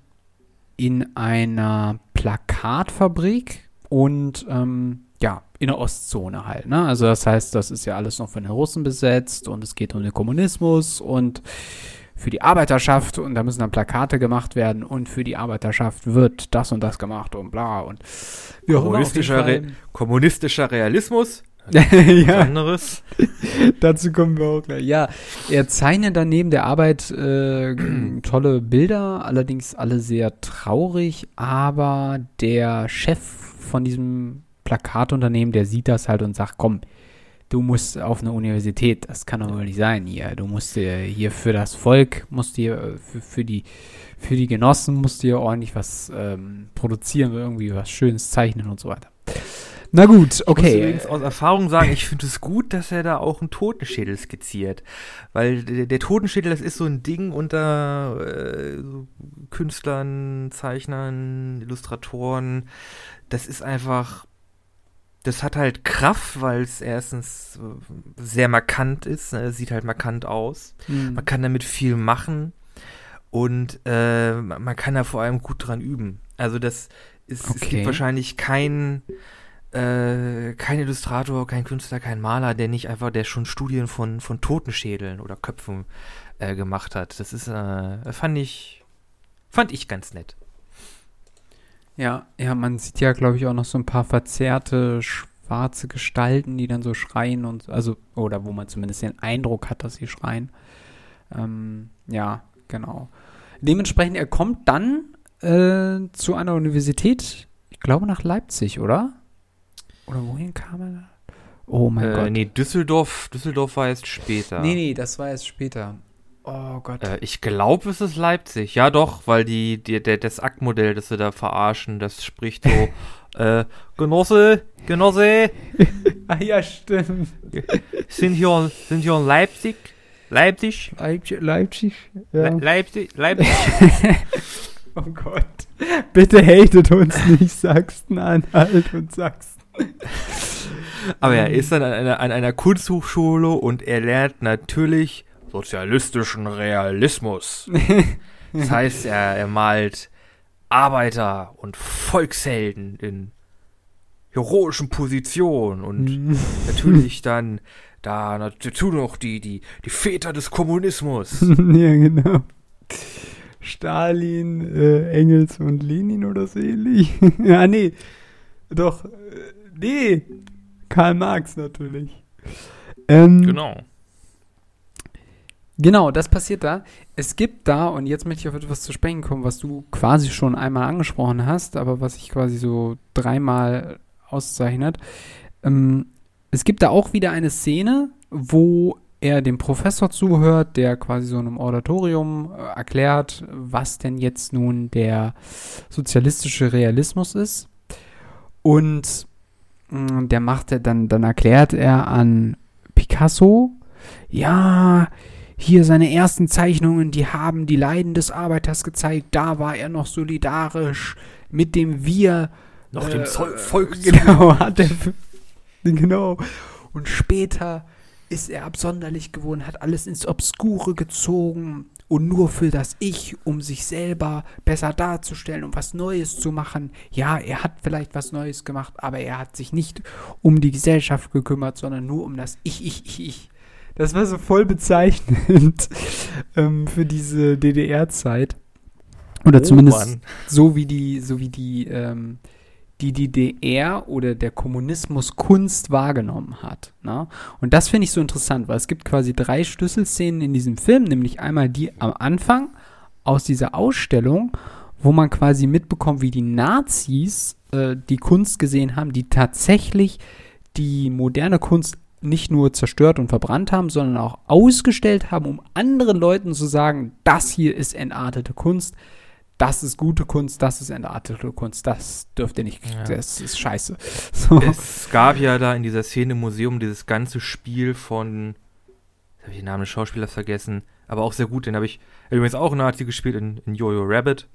in einer Plakatfabrik und ähm, ja, in der Ostzone halt, ne? Also das heißt, das ist ja alles noch von den Russen besetzt und es geht um den Kommunismus und für die Arbeiterschaft und da müssen dann Plakate gemacht werden und für die Arbeiterschaft wird das und das gemacht und bla und
Kommunistischer, Re kommunistischer Realismus.
ja,
Anderes.
dazu kommen wir auch gleich. Ja, er zeichnet dann neben der Arbeit äh, tolle Bilder, allerdings alle sehr traurig, aber der Chef von diesem Plakatunternehmen, der sieht das halt und sagt, komm, du musst auf eine Universität, das kann doch wohl nicht sein hier. Du musst dir hier für das Volk, musst dir äh, für, für die für die Genossen musst du hier ordentlich was ähm, produzieren, irgendwie was Schönes zeichnen und so weiter. Na gut,
Ich muss
okay.
übrigens aus Erfahrung sagen, ich finde es gut, dass er da auch einen Totenschädel skizziert. Weil der, der Totenschädel, das ist so ein Ding unter äh, Künstlern, Zeichnern, Illustratoren. Das ist einfach. Das hat halt Kraft, weil es erstens äh, sehr markant ist. ne, Es sieht halt markant aus.
Hm.
Man kann damit viel machen und äh, man kann da vor allem gut dran üben. Also das ist, es
Okay.
gibt wahrscheinlich kein äh, kein Illustrator, kein Künstler, kein Maler, der nicht einfach, der schon Studien von von Totenschädeln oder Köpfen äh, gemacht hat. Das ist, äh, fand ich, fand ich ganz nett.
Ja, ja, man sieht ja, glaube ich, auch noch so ein paar verzerrte schwarze Gestalten, die dann so schreien und also, oder wo man zumindest den Eindruck hat, dass sie schreien. Ähm, ja, genau. Dementsprechend, er kommt dann äh, zu einer Universität, ich glaube nach Leipzig, oder? Oder wohin kam er? Oh mein
Äh,
Gott.
nee, Düsseldorf, Düsseldorf war erst später.
Nee, nee, das war erst später. Oh Gott.
Äh, ich glaube, es ist Leipzig. Ja, doch, weil die, die, der, das Aktmodell, das sie da verarschen, das spricht so, äh, Genosse, Genosse,
ah ja, stimmt.
sind hier, sind hier in Leipzig? Leipzig?
Leipzig, Leipzig.
Le Leipzig? Leipzig?
Oh Gott. Bitte hatet uns nicht Sachsen-Anhalt und Sachsen.
Aber er ist dann an einer, an einer Kunsthochschule und er lernt natürlich sozialistischen Realismus. Das heißt, er, er malt Arbeiter und Volkshelden in heroischen Positionen und natürlich dann da dazu noch die, die, die Väter des Kommunismus.
ja, genau. Stalin, äh, Engels und Lenin oder so ähnlich. ja, nee. Doch, äh, nee. Karl Marx natürlich. Ähm,
Genau.
Genau, das passiert da. Es gibt da, und jetzt möchte ich auf etwas zu sprechen kommen, was du quasi schon einmal angesprochen hast, aber was sich quasi so dreimal auszeichnet. Ähm, es gibt da auch wieder eine Szene, wo er dem Professor zuhört, der quasi so in einem Auditorium äh, erklärt, was denn jetzt nun der sozialistische Realismus ist. Und der macht er dann, dann erklärt er an Picasso, ja, hier seine ersten Zeichnungen, die haben die Leiden des Arbeiters gezeigt. Da war er noch solidarisch mit dem Wir.
Noch
äh,
dem Volk
Genau, hat er. Genau. Und später ist er absonderlich geworden, hat alles ins Obskure gezogen und nur für das Ich, um sich selber besser darzustellen, um was Neues zu machen. Ja, er hat vielleicht was Neues gemacht, aber er hat sich nicht um die Gesellschaft gekümmert, sondern nur um das Ich, Ich, Ich, Ich. Das war so voll bezeichnend ähm, für diese DDR-Zeit. Oder
Oh,
zumindest
Mann.
so wie die, so wie die, ähm, die DDR oder der Kommunismus Kunst wahrgenommen hat. Ne? Und das finde ich so interessant, weil es gibt quasi drei Schlüsselszenen in diesem Film, nämlich einmal die am Anfang aus dieser Ausstellung, wo man quasi mitbekommt, wie die Nazis äh, die Kunst gesehen haben, die tatsächlich die moderne Kunst nicht nur zerstört und verbrannt haben, sondern auch ausgestellt haben, um anderen Leuten zu sagen, das hier ist entartete Kunst, das ist gute Kunst, das ist entartete Kunst, das dürft ihr nicht,
Ja.
das ist scheiße. So.
Es gab ja da in dieser Szene im Museum dieses ganze Spiel von, jetzt habe ich den Namen des Schauspielers vergessen, aber auch sehr gut, den habe ich übrigens auch einen Nazi gespielt in, in Jojo Rabbit.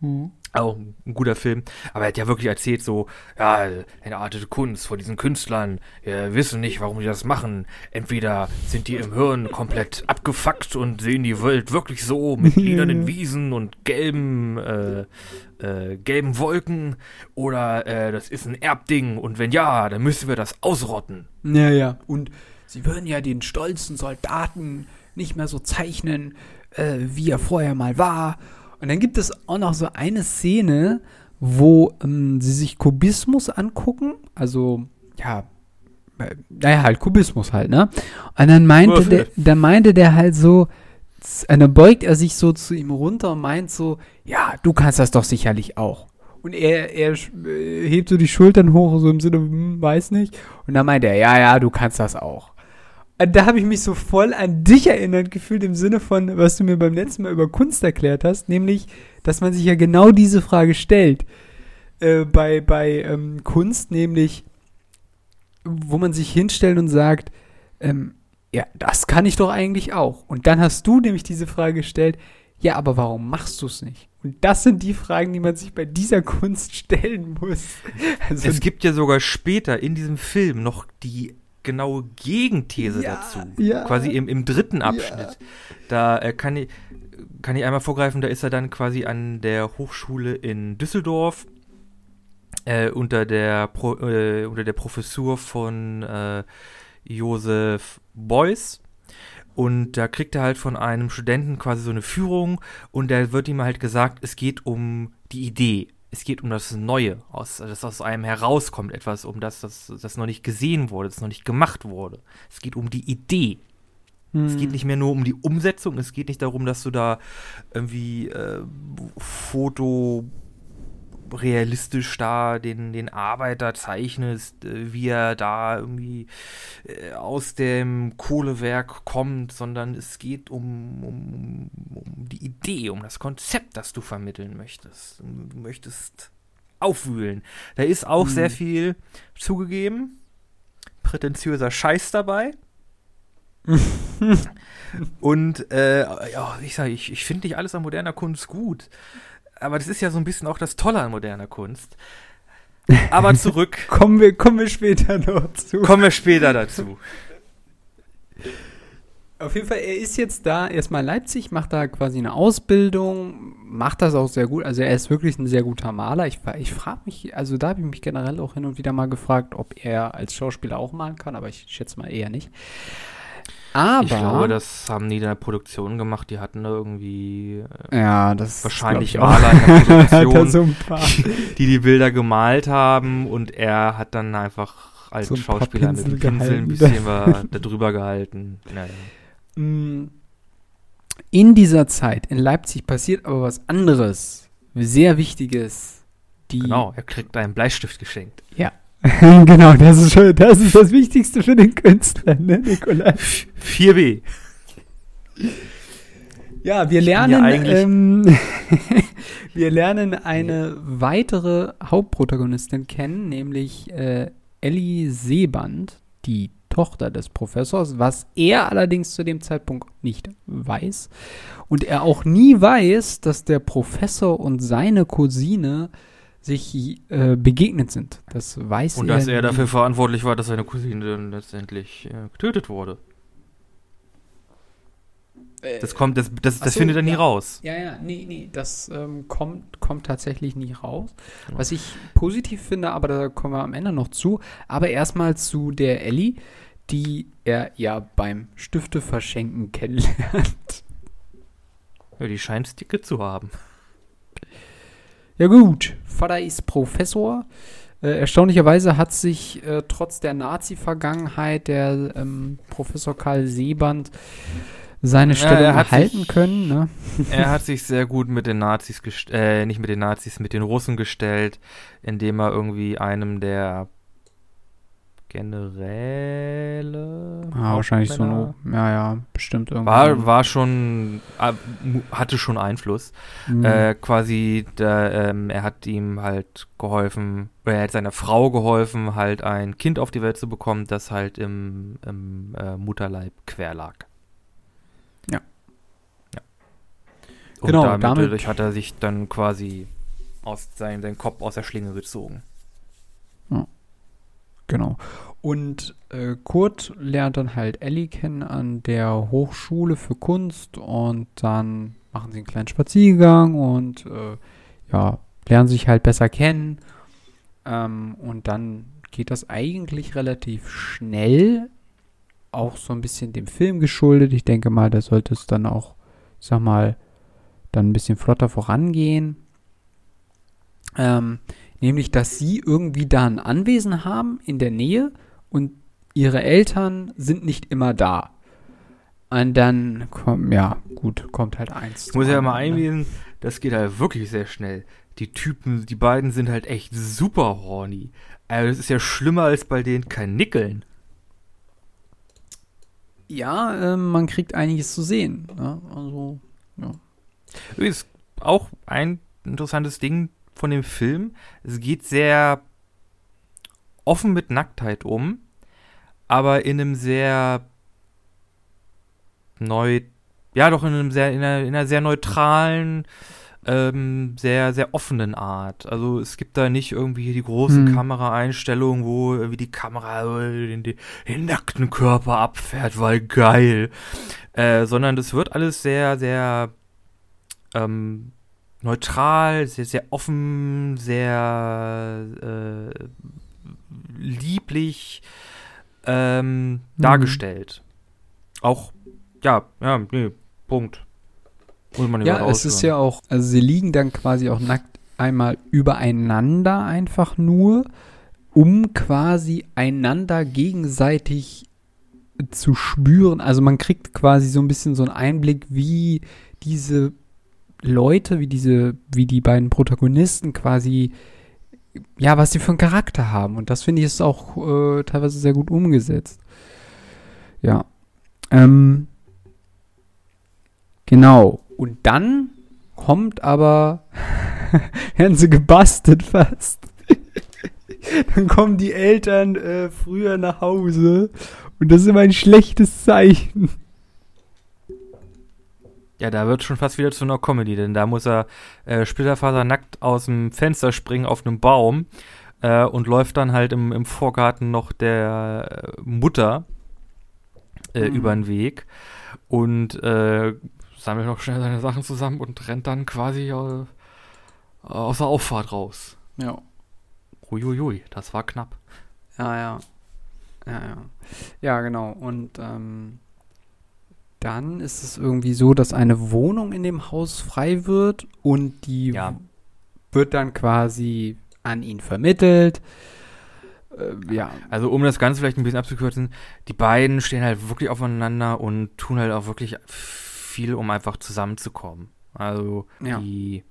Mhm.
Auch ein guter Film. Aber er hat ja wirklich erzählt, so, ja, entartete Kunst von diesen Künstlern. Wir wissen nicht, warum die das machen. Entweder sind die im Hirn komplett abgefuckt und sehen die Welt wirklich so mit lilanen Wiesen und gelben, äh, äh, gelben Wolken. Oder äh, das ist ein Erbding. Und wenn ja, dann müssen wir das ausrotten.
Ja, ja. Und sie würden ja den stolzen Soldaten nicht mehr so zeichnen, äh, wie er vorher mal war. Und dann gibt es auch noch so eine Szene, wo ähm, sie sich Kubismus angucken. Also, ja, äh, naja, halt Kubismus halt, ne? Und dann meinte, der, dann meinte der halt so, und dann beugt er sich so zu ihm runter und meint so, ja, du kannst das doch sicherlich auch. Und er, er äh, hebt so die Schultern hoch, so im Sinne, hm, weiß nicht. Und dann meint er, ja, ja, du kannst das auch. Und da habe ich mich so voll an dich erinnert gefühlt im Sinne von, was du mir beim letzten Mal über Kunst erklärt hast, nämlich, dass man sich ja genau diese Frage stellt äh, bei, bei ähm, Kunst, nämlich, wo man sich hinstellt und sagt, ähm, ja, das kann ich doch eigentlich auch. Und dann hast du nämlich diese Frage gestellt, ja, aber warum machst du es nicht? Und das sind die Fragen, die man sich bei dieser Kunst stellen muss. Also,
Es gibt ja sogar später in diesem Film noch die genaue Gegenthese
Ja,
dazu.
ja.
Quasi im, im dritten Abschnitt. Da äh, kann, ich, kann ich einmal vorgreifen, da ist er dann quasi an der Hochschule in Düsseldorf äh, unter, der Pro, äh, unter der Professur von äh, Josef Beuys. Und da kriegt er halt von einem Studenten quasi so eine Führung und da wird ihm halt gesagt, es geht um die Idee. Es geht um das Neue, aus, das aus einem herauskommt, etwas, um das, das, das noch nicht gesehen wurde, das noch nicht gemacht wurde. Es geht um die Idee. Es geht nicht mehr nur um die Umsetzung, es geht nicht darum, dass du da irgendwie äh, Foto realistisch da den, den Arbeiter zeichnest, äh, wie er da irgendwie äh, aus dem Kohlewerk kommt, sondern es geht um, um, um die Idee, um das Konzept, das du vermitteln möchtest. Du möchtest aufwühlen. Da ist auch
Mhm.
sehr viel zugegeben, prätentiöser Scheiß dabei. Und äh, ja, ich sage, ich, ich finde nicht alles an moderner Kunst gut. Aber das ist ja so ein bisschen auch das Tolle an moderner Kunst. Aber zurück,
Kommen wir, kommen wir später noch zu.
kommen wir später dazu.
Auf jeden Fall, er ist jetzt da erstmal in Leipzig, macht da quasi eine Ausbildung, macht das auch sehr gut. Also er ist wirklich ein sehr guter Maler. Ich, ich frage mich, also da habe ich mich generell auch hin und wieder mal gefragt, ob er als Schauspieler auch malen kann, aber ich schätze mal eher nicht. Aber
Ich glaube, das haben die in der Produktion gemacht. Die hatten da irgendwie äh,
ja, das
wahrscheinlich. Maler in der
er
Produktion,
so
die die Bilder gemalt haben und er hat dann einfach als
So ein
Schauspieler mit
Pinsel
Pinsel ein bisschen wa- da drüber gehalten. Naja.
Mm, In dieser Zeit in Leipzig passiert aber was anderes, sehr Wichtiges. Die,
Genau, er kriegt einen Bleistift geschenkt.
genau, das ist, schon, das ist das Wichtigste für den Künstler, ne, Nikolai?
4b.
Ja, wir lernen, ähm, wir lernen eine weitere Hauptprotagonistin kennen, nämlich äh, Ellie Seeband, die Tochter des Professors, was er allerdings zu dem Zeitpunkt nicht weiß. Und er auch nie weiß, dass der Professor und seine Cousine sich äh, begegnet sind. Das weiß
Und
er
dass er dafür verantwortlich war, dass seine Cousine dann letztendlich äh, getötet wurde. Das kommt, das, das, das
so,
findet er nie
ja.
raus.
Ja, ja, nee, nee, das ähm, kommt, kommt tatsächlich nie raus.
Genau.
Was ich positiv finde, aber da kommen wir am Ende noch zu. Aber erstmal zu der Ellie, die er ja beim Stifte verschenken kennenlernt.
Ja, die scheint Sticke zu haben.
Ja gut, Vater ist Professor. Äh, erstaunlicherweise hat sich äh, trotz der Nazi-Vergangenheit der ähm, Professor Karl Seeband seine
Ja,
Stellung
er hat
erhalten
sich-
können. Ne?
Er hat sich sehr gut mit den Nazis äh, nicht mit den Nazis, mit den Russen gestellt, indem er irgendwie einem der Generäle.
Ah, wahrscheinlich so ein, ja, ja, bestimmt irgendwie.
War, war schon, mu- hatte schon Einfluss.
Mhm.
Äh, quasi, der, ähm, er hat ihm halt geholfen, oder er hat seiner Frau geholfen, halt ein Kind auf die Welt zu bekommen, das halt im, im äh, Mutterleib quer lag.
Ja.
ja. Und
Genau,
damit,
damit-
dadurch hat er sich dann quasi aus sein, seinen Kopf aus der Schlinge gezogen.
Genau. Und äh, Kurt lernt dann halt Ellie kennen an der Hochschule für Kunst und dann machen sie einen kleinen Spaziergang und äh, ja, lernen sich halt besser kennen. Ähm, und dann geht das eigentlich relativ schnell, auch so ein bisschen dem Film geschuldet. Ich denke mal, da sollte es dann auch, ich sag mal, dann ein bisschen flotter vorangehen. Ähm, Nämlich, dass sie irgendwie da ein Anwesen haben in der Nähe und ihre Eltern sind nicht immer da. Und dann kommt, ja, gut, kommt halt eins.
Ich muss ja mal
anderen, ne?
das geht halt wirklich sehr schnell. Die Typen, die beiden sind halt echt super horny. Also das ist ja schlimmer als bei denen kein Nickeln.
Ja, ähm, man kriegt einiges zu sehen. Ne? Also,
Übrigens auch ein interessantes Ding von dem Film. Es geht sehr offen mit Nacktheit um, aber in einem sehr neu, ja doch in einem sehr, in einer, in einer sehr neutralen, ähm, sehr, sehr offenen Art. Also es gibt da nicht irgendwie die großen
Hm.
Kameraeinstellungen, wo irgendwie die Kamera den, den, den nackten Körper abfährt, weil geil. Äh, sondern das wird alles sehr, sehr ähm, neutral, sehr, sehr offen, sehr äh, lieblich ähm, dargestellt. Auch ja, ja, nee, Punkt.
Muss man ja, es ist ja auch, also sie liegen dann quasi auch nackt einmal übereinander einfach nur, um quasi einander gegenseitig zu spüren. Also man kriegt quasi so ein bisschen so einen Einblick, wie diese Leute, wie diese, wie die beiden Protagonisten quasi, ja, was sie für einen Charakter haben. Und das finde ich ist auch äh, teilweise sehr gut umgesetzt. Ja. Ähm, genau. Und dann kommt aber, werden sie gebastelt fast. dann kommen die Eltern äh, früher nach Hause und das ist immer ein schlechtes Zeichen.
Ja, da wird schon fast wieder zu einer Comedy, denn da muss er äh, splitterfasernackt aus dem Fenster springen auf einem Baum äh, und läuft dann halt im, im Vorgarten noch der äh, Mutter äh, mhm. über den Weg und äh, sammelt noch schnell seine Sachen zusammen und rennt dann quasi äh, aus der Auffahrt raus.
Ja.
Uiuiui, das war knapp.
Ja, ja. Ja, ja. Ja, genau. Und ähm, dann ist es irgendwie so, dass eine Wohnung in dem Haus frei wird und die ja. wird dann quasi an ihn vermittelt.
Äh, ja. Also um das Ganze vielleicht ein bisschen abzukürzen, die beiden stehen halt wirklich aufeinander und tun halt auch wirklich viel, um einfach zusammenzukommen. Also ja. die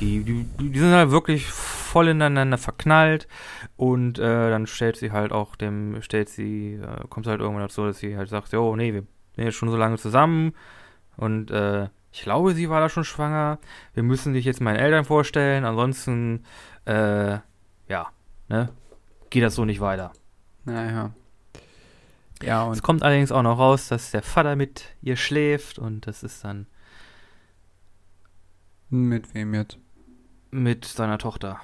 die, die, die sind halt wirklich voll ineinander verknallt und äh, dann stellt sie halt auch dem, stellt sie, äh, kommt halt irgendwann dazu, dass sie halt sagt, jo, nee, wir sind jetzt schon so lange zusammen und äh, ich glaube, sie war da schon schwanger. Wir müssen dich jetzt meinen Eltern vorstellen, ansonsten, äh, ja, ne, geht das so nicht weiter.
Naja. Ja,
und es kommt allerdings auch noch raus, dass der Vater mit ihr schläft und das ist dann
mit wem jetzt?
Mit seiner Tochter.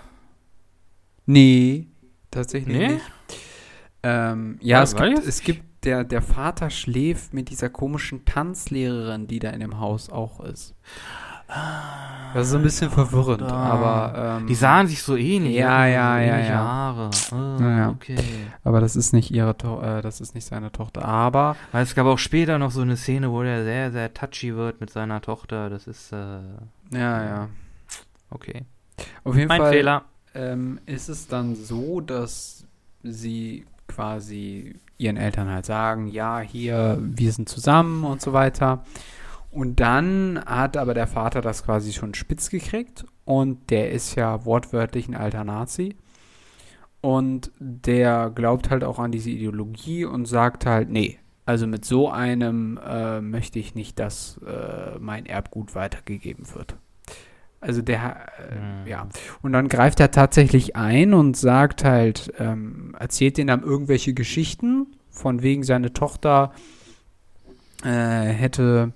Nee, tatsächlich nee? nicht. Ähm, ja, ja es, gibt, es gibt, der, der Vater schläft mit dieser komischen Tanzlehrerin, die da in dem Haus auch ist. Ah, das ist ein bisschen verwirrend, aber.
Ähm, die sahen sich so ähnlich.
Ja, ja, ja, ja.
Haare.
Oh, ja, okay. Aber das ist nicht ihre to äh, das ist nicht seine Tochter. Aber.
Weil es gab auch später noch so eine Szene, wo der sehr, sehr touchy wird mit seiner Tochter. Das ist. Äh,
ja, ja.
Okay.
Auf jeden
mein
Fall
Fehler.
Ähm, ist es dann so, dass sie quasi ihren Eltern halt sagen, ja, hier, wir sind zusammen und so weiter. Und dann hat aber der Vater das quasi schon spitz gekriegt und der ist ja wortwörtlich ein alter Nazi. Und der glaubt halt auch an diese Ideologie und sagt halt, nee, also mit so einem äh, möchte ich nicht, dass äh, mein Erbgut weitergegeben wird. Also der, äh, mhm. ja. Und dann greift er tatsächlich ein und sagt halt, ähm, erzählt denen dann irgendwelche Geschichten, von wegen seine Tochter äh, hätte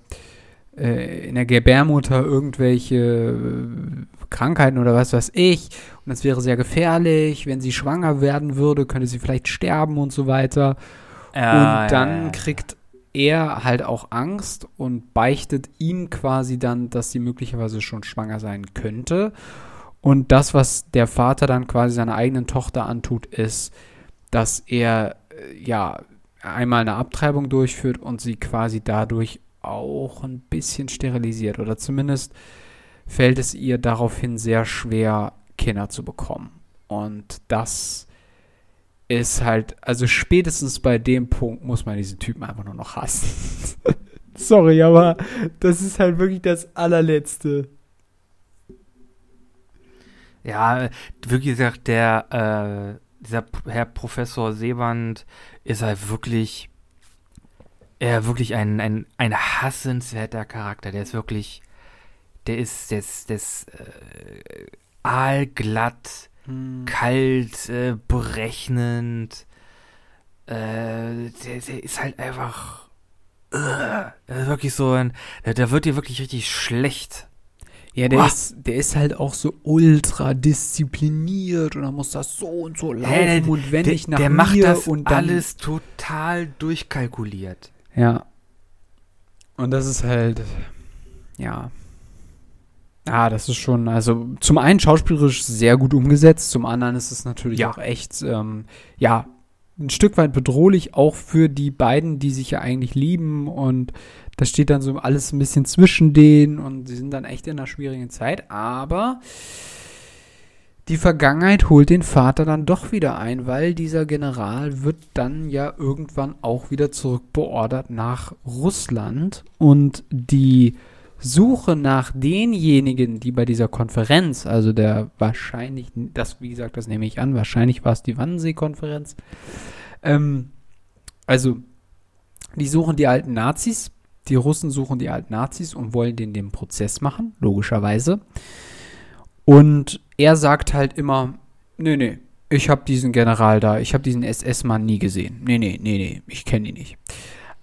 äh, in der Gebärmutter irgendwelche äh, Krankheiten oder was weiß ich. Und das wäre sehr gefährlich. Wenn sie schwanger werden würde, könnte sie vielleicht sterben und so weiter. Ja, und dann ja, ja, kriegt er halt auch Angst und beichtet ihm quasi dann, dass sie möglicherweise schon schwanger sein könnte. Und das, was der Vater dann quasi seiner eigenen Tochter antut, ist, dass er äh, ja einmal eine Abtreibung durchführt und sie quasi dadurch auch ein bisschen sterilisiert oder zumindest fällt es ihr daraufhin sehr schwer, Kinder zu bekommen. Und das ist halt, also spätestens bei dem Punkt muss man diesen Typen einfach nur noch hassen. Sorry, aber das ist halt wirklich das allerletzte.
Ja, wirklich gesagt, der, äh, dieser Herr Professor Seewand ist halt wirklich er wirklich ein, ein, ein hassenswerter Charakter. Der ist wirklich, der ist, der ist, der ist äh, aalglatt, hm. kalt, äh, berechnend. Äh, der, der, ist halt einfach, äh, wirklich so ein, der, der wird dir wirklich richtig schlecht.
Ja, der ist, der ist halt auch so ultra diszipliniert und dann muss das so und so laufen ja, der, und wenn der, ich nach
der
mir
macht das
und
dann alles total durchkalkuliert.
Ja. Und das ist halt, ja. Ja, das ist schon, also zum einen schauspielerisch sehr gut umgesetzt, zum anderen ist es natürlich ja. auch echt, ähm, ja, ein Stück weit bedrohlich, auch für die beiden, die sich ja eigentlich lieben und Das steht dann so alles ein bisschen zwischen denen und sie sind dann echt in einer schwierigen Zeit. Aber die Vergangenheit holt den Vater dann doch wieder ein, weil dieser General wird dann ja irgendwann auch wieder zurückbeordert nach Russland und die Suche nach denjenigen, die bei dieser Konferenz, also der wahrscheinlich, das wie gesagt, das nehme ich an, wahrscheinlich war es die Wannsee-Konferenz, ähm, also die suchen die alten Nazis, die Russen suchen die alten Nazis und wollen den den Prozess machen, logischerweise. Und er sagt halt immer, nee, nee, ich habe diesen General da, ich habe diesen SS-Mann nie gesehen. Nee, nee, nee, nee, ich kenne ihn nicht.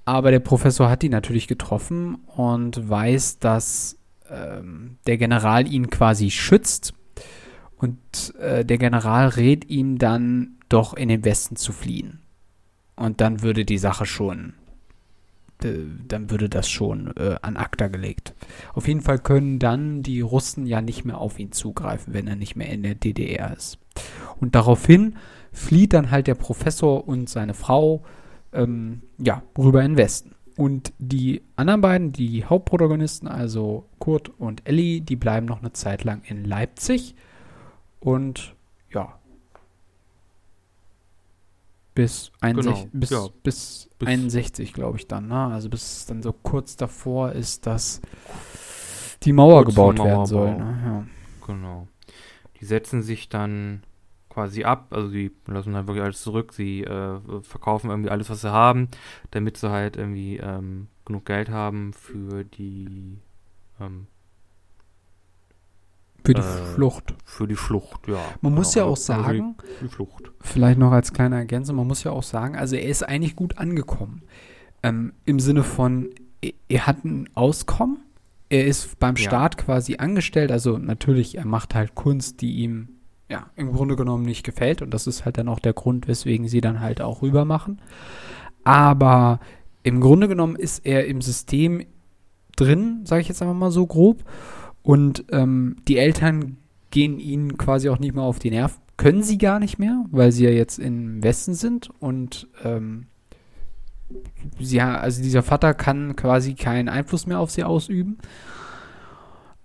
Aber der Professor hat ihn natürlich getroffen und weiß, dass ähm, der General ihn quasi schützt. Und äh, der General rät ihm dann, doch in den Westen zu fliehen. Und dann würde die Sache schon dann würde das schon äh, an ACTA gelegt. Auf jeden Fall können dann die Russen ja nicht mehr auf ihn zugreifen, wenn er nicht mehr in der DDR ist. Und daraufhin flieht dann halt der Professor und seine Frau ähm, ja, rüber in den Westen. Und die anderen beiden, die Hauptprotagonisten, also Kurt und Ellie, die bleiben noch eine Zeit lang in Leipzig. Und ja, bis, 61, genau, bis, ja. bis, bis 61, glaube ich dann. Ne? Also bis dann so kurz davor ist, dass die Mauer gebaut Mauerbau. werden soll. Ne? Ja.
Genau. Die setzen sich dann quasi ab, also sie lassen dann wirklich alles zurück, sie äh, verkaufen irgendwie alles, was sie haben, damit sie halt irgendwie ähm, genug Geld haben für die ähm,
für die äh, Flucht.
Für die Flucht, ja.
Man muss ja auch sagen,
die, die, Flucht.
vielleicht noch als kleine Ergänzung, man muss ja auch sagen, also er ist eigentlich gut angekommen. Ähm, Im Sinne von, er hat ein Auskommen, er ist beim Staat ja. quasi angestellt, also natürlich, er macht halt Kunst, die ihm ja im Grunde genommen nicht gefällt und das ist halt dann auch der Grund, weswegen sie dann halt auch rüber machen. Aber im Grunde genommen ist er im System drin, sage ich jetzt einfach mal so grob. Und ähm, die Eltern gehen ihnen quasi auch nicht mehr auf die Nerven. Können sie gar nicht mehr, weil sie ja jetzt im Westen sind und ähm, sie, also dieser Vater kann quasi keinen Einfluss mehr auf sie ausüben.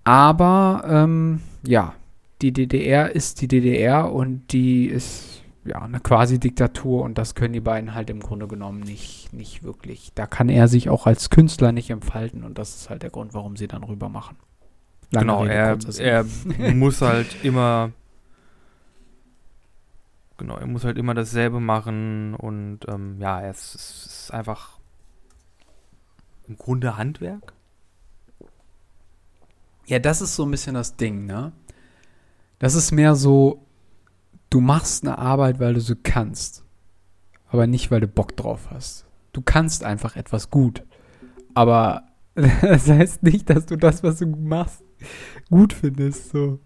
Aber ähm, ja, die DDR ist die DDR und die ist ja eine quasi Diktatur und das können die beiden halt im Grunde genommen nicht, nicht wirklich. Da kann er sich auch als Künstler nicht entfalten und das ist halt der Grund, warum sie dann rüber machen.
Lange genau, Rede, er, er muss halt immer genau, er muss halt immer dasselbe machen und ähm, ja, es, es, ist einfach im Grunde Handwerk.
Ja, das ist so ein bisschen das Ding, ne? Das ist mehr so, du machst eine Arbeit, weil du sie kannst, aber nicht, weil du Bock drauf hast. Du kannst einfach etwas gut, aber das heißt nicht, dass du das, was du machst, gut findest. So.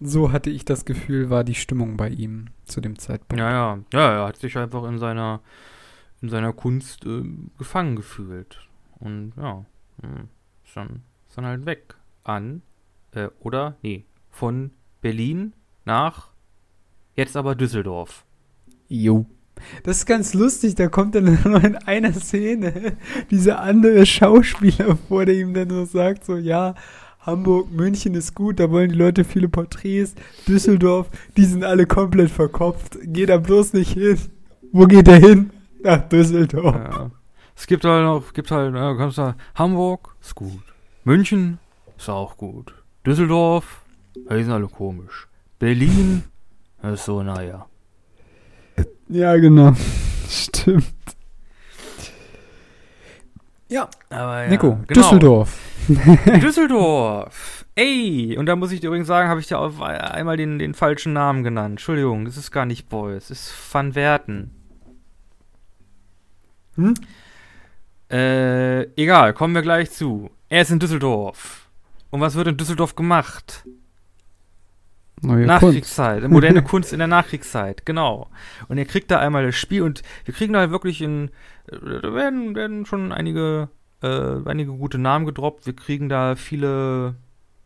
so hatte ich das Gefühl, war die Stimmung bei ihm zu dem Zeitpunkt.
Ja, ja. Ja, er hat sich einfach in seiner, in seiner Kunst äh, gefangen gefühlt. Und ja, hm, ist, dann, ist dann halt weg. An, äh, oder? Nee, von Berlin nach jetzt aber Düsseldorf.
Jo. Das ist ganz lustig, da kommt dann nur in einer Szene dieser andere Schauspieler vor, der ihm dann so sagt, so, ja, Hamburg, München ist gut, da wollen die Leute viele Porträts, Düsseldorf, die sind alle komplett verkopft, geh da bloß nicht hin. Wo geht er hin? Nach Düsseldorf. Ja.
Es gibt halt noch, gibt halt, ja, kannst du Hamburg, ist gut. München, ist auch gut. Düsseldorf, die sind alle komisch. Berlin, ist so, naja.
Ja, genau. Stimmt.
Ja. Aber ja,
Nico, genau. Düsseldorf.
Düsseldorf. Ey, und da muss ich dir übrigens sagen, habe ich dir auf einmal den, den falschen Namen genannt. Entschuldigung, das ist gar nicht Boy, es ist Van Werten. Hm? Äh, egal, kommen wir gleich zu. Er ist in Düsseldorf. Und was wird in Düsseldorf gemacht?
Neue
Nachkriegszeit, Kunst. moderne Kunst in der Nachkriegszeit, genau. Und er kriegt da einmal das Spiel und wir kriegen da wirklich in, da werden, werden schon einige, äh, einige gute Namen gedroppt. Wir kriegen da viele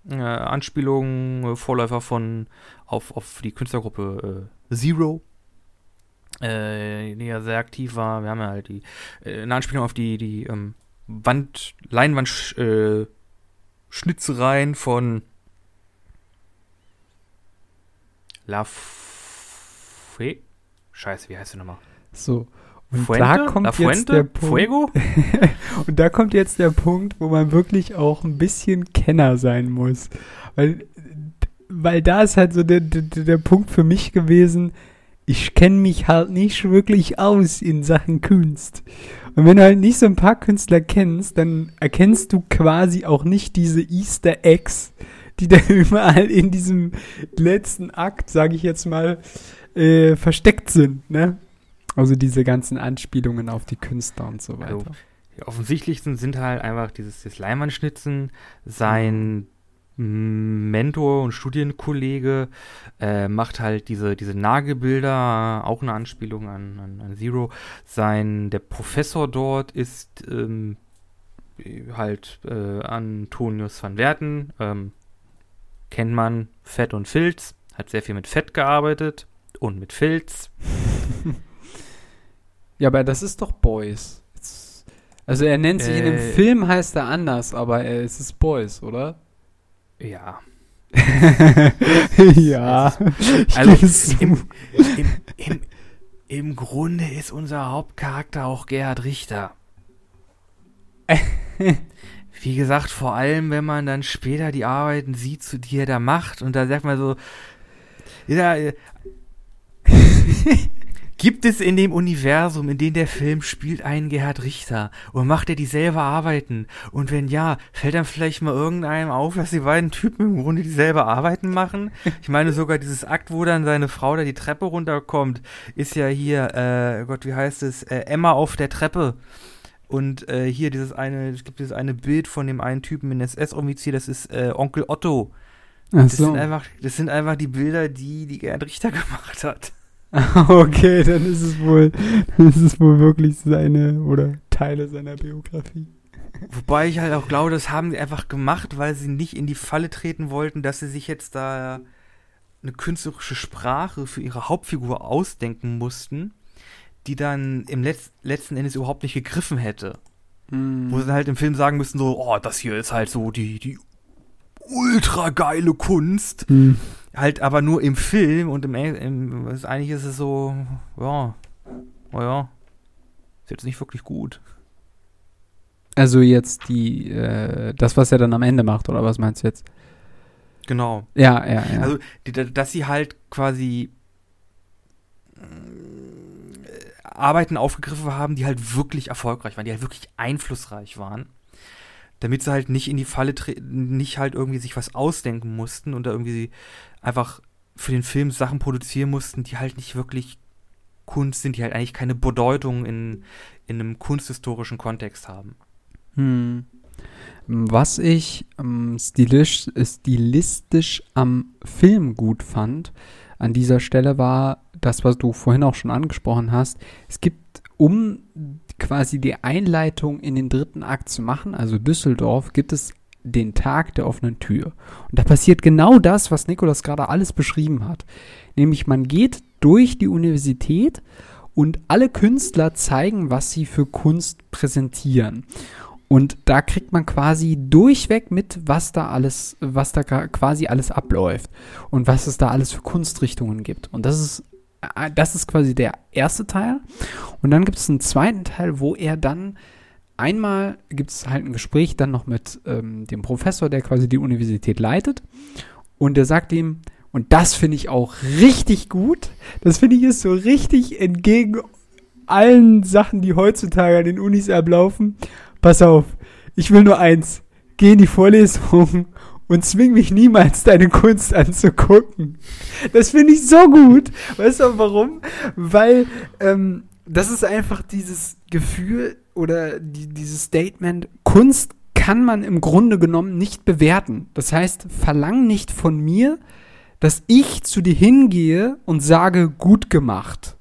äh, Anspielungen, äh, Vorläufer von auf, auf die Künstlergruppe äh, Zero, äh, die ja sehr aktiv war. Wir haben ja halt die, äh, eine Anspielung auf die, die ähm, Wand, Leinwand, äh, Schnitzereien von La Fue? Scheiße, wie heißt die nochmal?
So. Und
Fuente?
da kommt jetzt der Punkt.
Fuego?
Und da kommt jetzt der Punkt, wo man wirklich auch ein bisschen Kenner sein muss. Weil, weil da ist halt so der, der, der Punkt für mich gewesen, ich kenne mich halt nicht wirklich aus in Sachen Kunst. Und wenn du halt nicht so ein paar Künstler kennst, dann erkennst du quasi auch nicht diese Easter Eggs, die da überall in diesem letzten Akt, sage ich jetzt mal, äh, versteckt sind. Ne? Also diese ganzen Anspielungen auf die Künstler und so weiter.
Also, Die offensichtlichsten sind halt einfach dieses, dieses Leinwandschnitzen, sein Mentor und Studienkollege äh, macht halt diese, diese Nagelbilder, auch eine Anspielung an, an, an Zero. Sein, der Professor dort ist ähm, halt äh, Antonius van Werten, ähm, kennt man Fett und Filz, hat sehr viel mit Fett gearbeitet und mit Filz.
Ja, aber das ist doch Boys. Also er nennt sich in dem
Äh.
Film heißt er anders, aber er, es ist Boys, oder?
Ja.
ja.
Also im, im, im, im Grunde ist unser Hauptcharakter auch Gerhard Richter. Wie gesagt, vor allem, wenn man dann später die Arbeiten sieht, zu die er da macht, und da sagt man so, ja, äh, gibt es in dem Universum, in dem der Film spielt, einen Gerhard Richter und macht er dieselbe Arbeiten? Und wenn ja, fällt dann vielleicht mal irgendeinem auf, dass die beiden Typen im Grunde dieselbe Arbeiten machen? Ich meine, sogar dieses Akt, wo dann seine Frau da die Treppe runterkommt, ist ja hier, äh, Gott, wie heißt es, äh, Emma auf der Treppe. Und äh, hier dieses eine, es gibt dieses eine Bild von dem einen Typen in SS-Offizier, das ist äh, Onkel Otto.
Ach
Das,
so.
sind einfach, das sind einfach die Bilder, die, die Gerhard Richter gemacht hat.
okay, dann ist es wohl, dann ist es wohl wirklich seine oder Teile seiner Biografie.
Wobei ich halt auch glaube, das haben sie einfach gemacht, weil sie nicht in die Falle treten wollten, dass sie sich jetzt da eine künstlerische Sprache für ihre Hauptfigur ausdenken mussten, die dann im Letz letzten Endes überhaupt nicht gegriffen hätte.
Hm.
Wo sie halt im Film sagen müssten, so, oh, das hier ist halt so die, die ultra geile Kunst.
Hm.
Halt aber nur im Film und im, im eigentlich ist es so, ja, naja, ist jetzt nicht wirklich gut.
Also jetzt die, äh, das, was er dann am Ende macht, oder was meinst du jetzt?
Genau.
Ja, ja, ja.
Also, die, da- dass sie halt quasi Arbeiten aufgegriffen haben, die halt wirklich erfolgreich waren, die halt wirklich einflussreich waren. Damit sie halt nicht in die Falle treten, nicht halt irgendwie sich was ausdenken mussten und da irgendwie einfach für den Film Sachen produzieren mussten, die halt nicht wirklich Kunst sind, die halt eigentlich keine Bedeutung in, in einem kunsthistorischen Kontext haben.
Hm. Was ich ähm, stilisch, stilistisch am Film gut fand, an dieser Stelle war das, was du vorhin auch schon angesprochen hast. Es gibt, um quasi die Einleitung in den dritten Akt zu machen, also Düsseldorf, gibt es den Tag der offenen Tür. Und da passiert genau das, was Nikolas gerade alles beschrieben hat. Nämlich man geht durch die Universität und alle Künstler zeigen, was sie für Kunst präsentieren. Und da kriegt man quasi durchweg mit, was da alles, was da quasi alles abläuft und was es da alles für Kunstrichtungen gibt. Und das ist, das ist quasi der erste Teil. Und dann gibt es einen zweiten Teil, wo er dann einmal gibt es halt ein Gespräch dann noch mit ähm, dem Professor, der quasi die Universität leitet. Und der sagt ihm, und das finde ich auch richtig gut, das finde ich ist so richtig entgegen allen Sachen, die heutzutage an den Unis ablaufen. Pass auf, ich will nur eins. Geh in die Vorlesung und zwing mich niemals, deine Kunst anzugucken. Das finde ich so gut. Weißt du warum? Weil ähm, das ist einfach dieses Gefühl oder die, dieses Statement, Kunst kann man im Grunde genommen nicht bewerten. Das heißt, verlang nicht von mir, dass ich zu dir hingehe und sage, gut gemacht.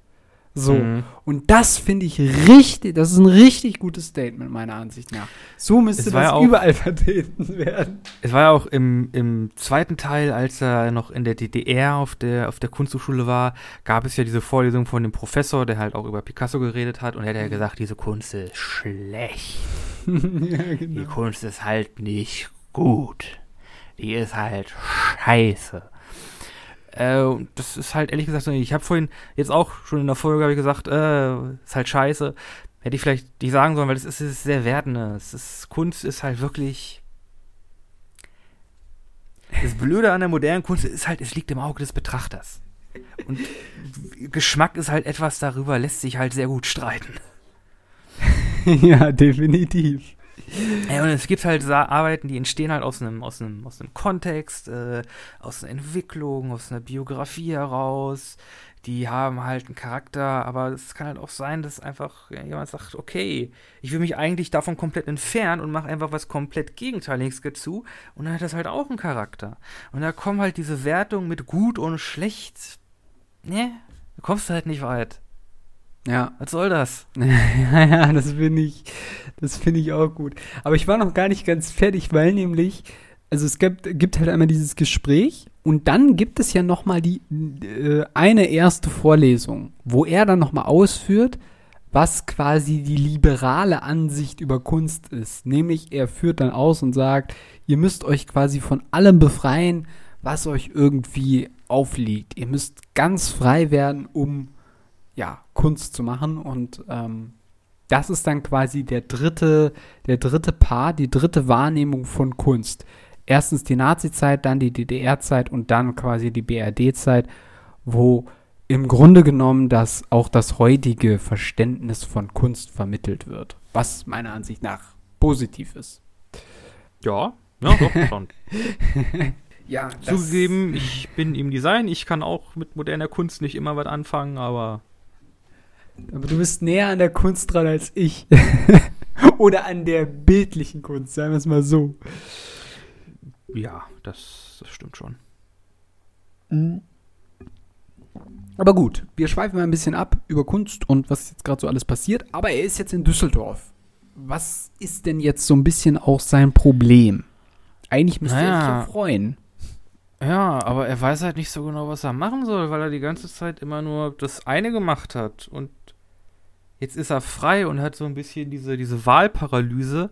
So.
Mhm.
Und das finde ich richtig, das ist ein richtig gutes Statement, meiner Ansicht nach. So müsste das
ja auch-
überall vertreten werden.
Es war ja auch im, im zweiten Teil, als er noch in der DDR auf der, auf der Kunsthochschule war, gab es ja diese Vorlesung von dem Professor, der halt auch über Picasso geredet hat und er hat ja gesagt, diese Kunst ist schlecht. ja, genau. Die Kunst ist halt nicht gut. Die ist halt scheiße. Äh, das ist halt ehrlich gesagt, ich habe vorhin jetzt auch schon in der Folge ich gesagt, äh, ist halt scheiße. Hätte ich vielleicht nicht sagen sollen, weil es ist, ist sehr wertende. Es ist, Kunst ist halt wirklich. Das Blöde an der modernen Kunst ist halt, es liegt im Auge des Betrachters. Und Geschmack ist halt etwas darüber, lässt sich halt sehr gut streiten.
ja, definitiv.
Ja, und es gibt halt Arbeiten, die entstehen halt aus einem, aus einem, aus einem Kontext, äh, aus einer Entwicklung, aus einer Biografie heraus. Die haben halt einen Charakter, aber es kann halt auch sein, dass einfach jemand sagt, okay, ich will mich eigentlich davon komplett entfernen und mache einfach was komplett Gegenteiliges dazu. Und dann hat das halt auch einen Charakter. Und da kommen halt diese Wertungen mit gut und schlecht. Ne, da kommst du halt nicht weit.
Ja.
Was soll das?
ja, ja, das finde ich, das finde ich auch gut. Aber ich war noch gar nicht ganz fertig, weil nämlich, also es gibt, gibt halt einmal dieses Gespräch und dann gibt es ja noch mal die äh, eine erste Vorlesung, wo er dann noch mal ausführt, was quasi die liberale Ansicht über Kunst ist. Nämlich er führt dann aus und sagt, ihr müsst euch quasi von allem befreien, was euch irgendwie aufliegt. Ihr müsst ganz frei werden, um ja, Kunst zu machen. Und ähm, das ist dann quasi der dritte, der dritte Part, die dritte Wahrnehmung von Kunst. Erstens die Nazi-Zeit, dann die DDR-Zeit und dann quasi die BRD-Zeit, wo im Grunde genommen das auch das heutige Verständnis von Kunst vermittelt wird, was meiner Ansicht nach positiv ist.
Ja, ja, doch, schon. ja, Zugegeben, ich bin im Design, ich kann auch mit moderner Kunst nicht immer was anfangen, aber
aber du bist näher an der Kunst dran als ich. Oder an der bildlichen Kunst, sagen wir es mal so.
Ja, das, das stimmt schon.
Mhm. Aber gut, wir schweifen mal ein bisschen ab über Kunst und was jetzt gerade so alles passiert. Aber er ist jetzt in Düsseldorf. Was ist denn jetzt so ein bisschen auch sein Problem? Eigentlich müsste naja. er sich ja freuen.
Ja, aber er weiß halt nicht so genau, was er machen soll, weil er die ganze Zeit immer nur das eine gemacht hat. Und jetzt ist er frei und hat so ein bisschen diese, diese Wahlparalyse.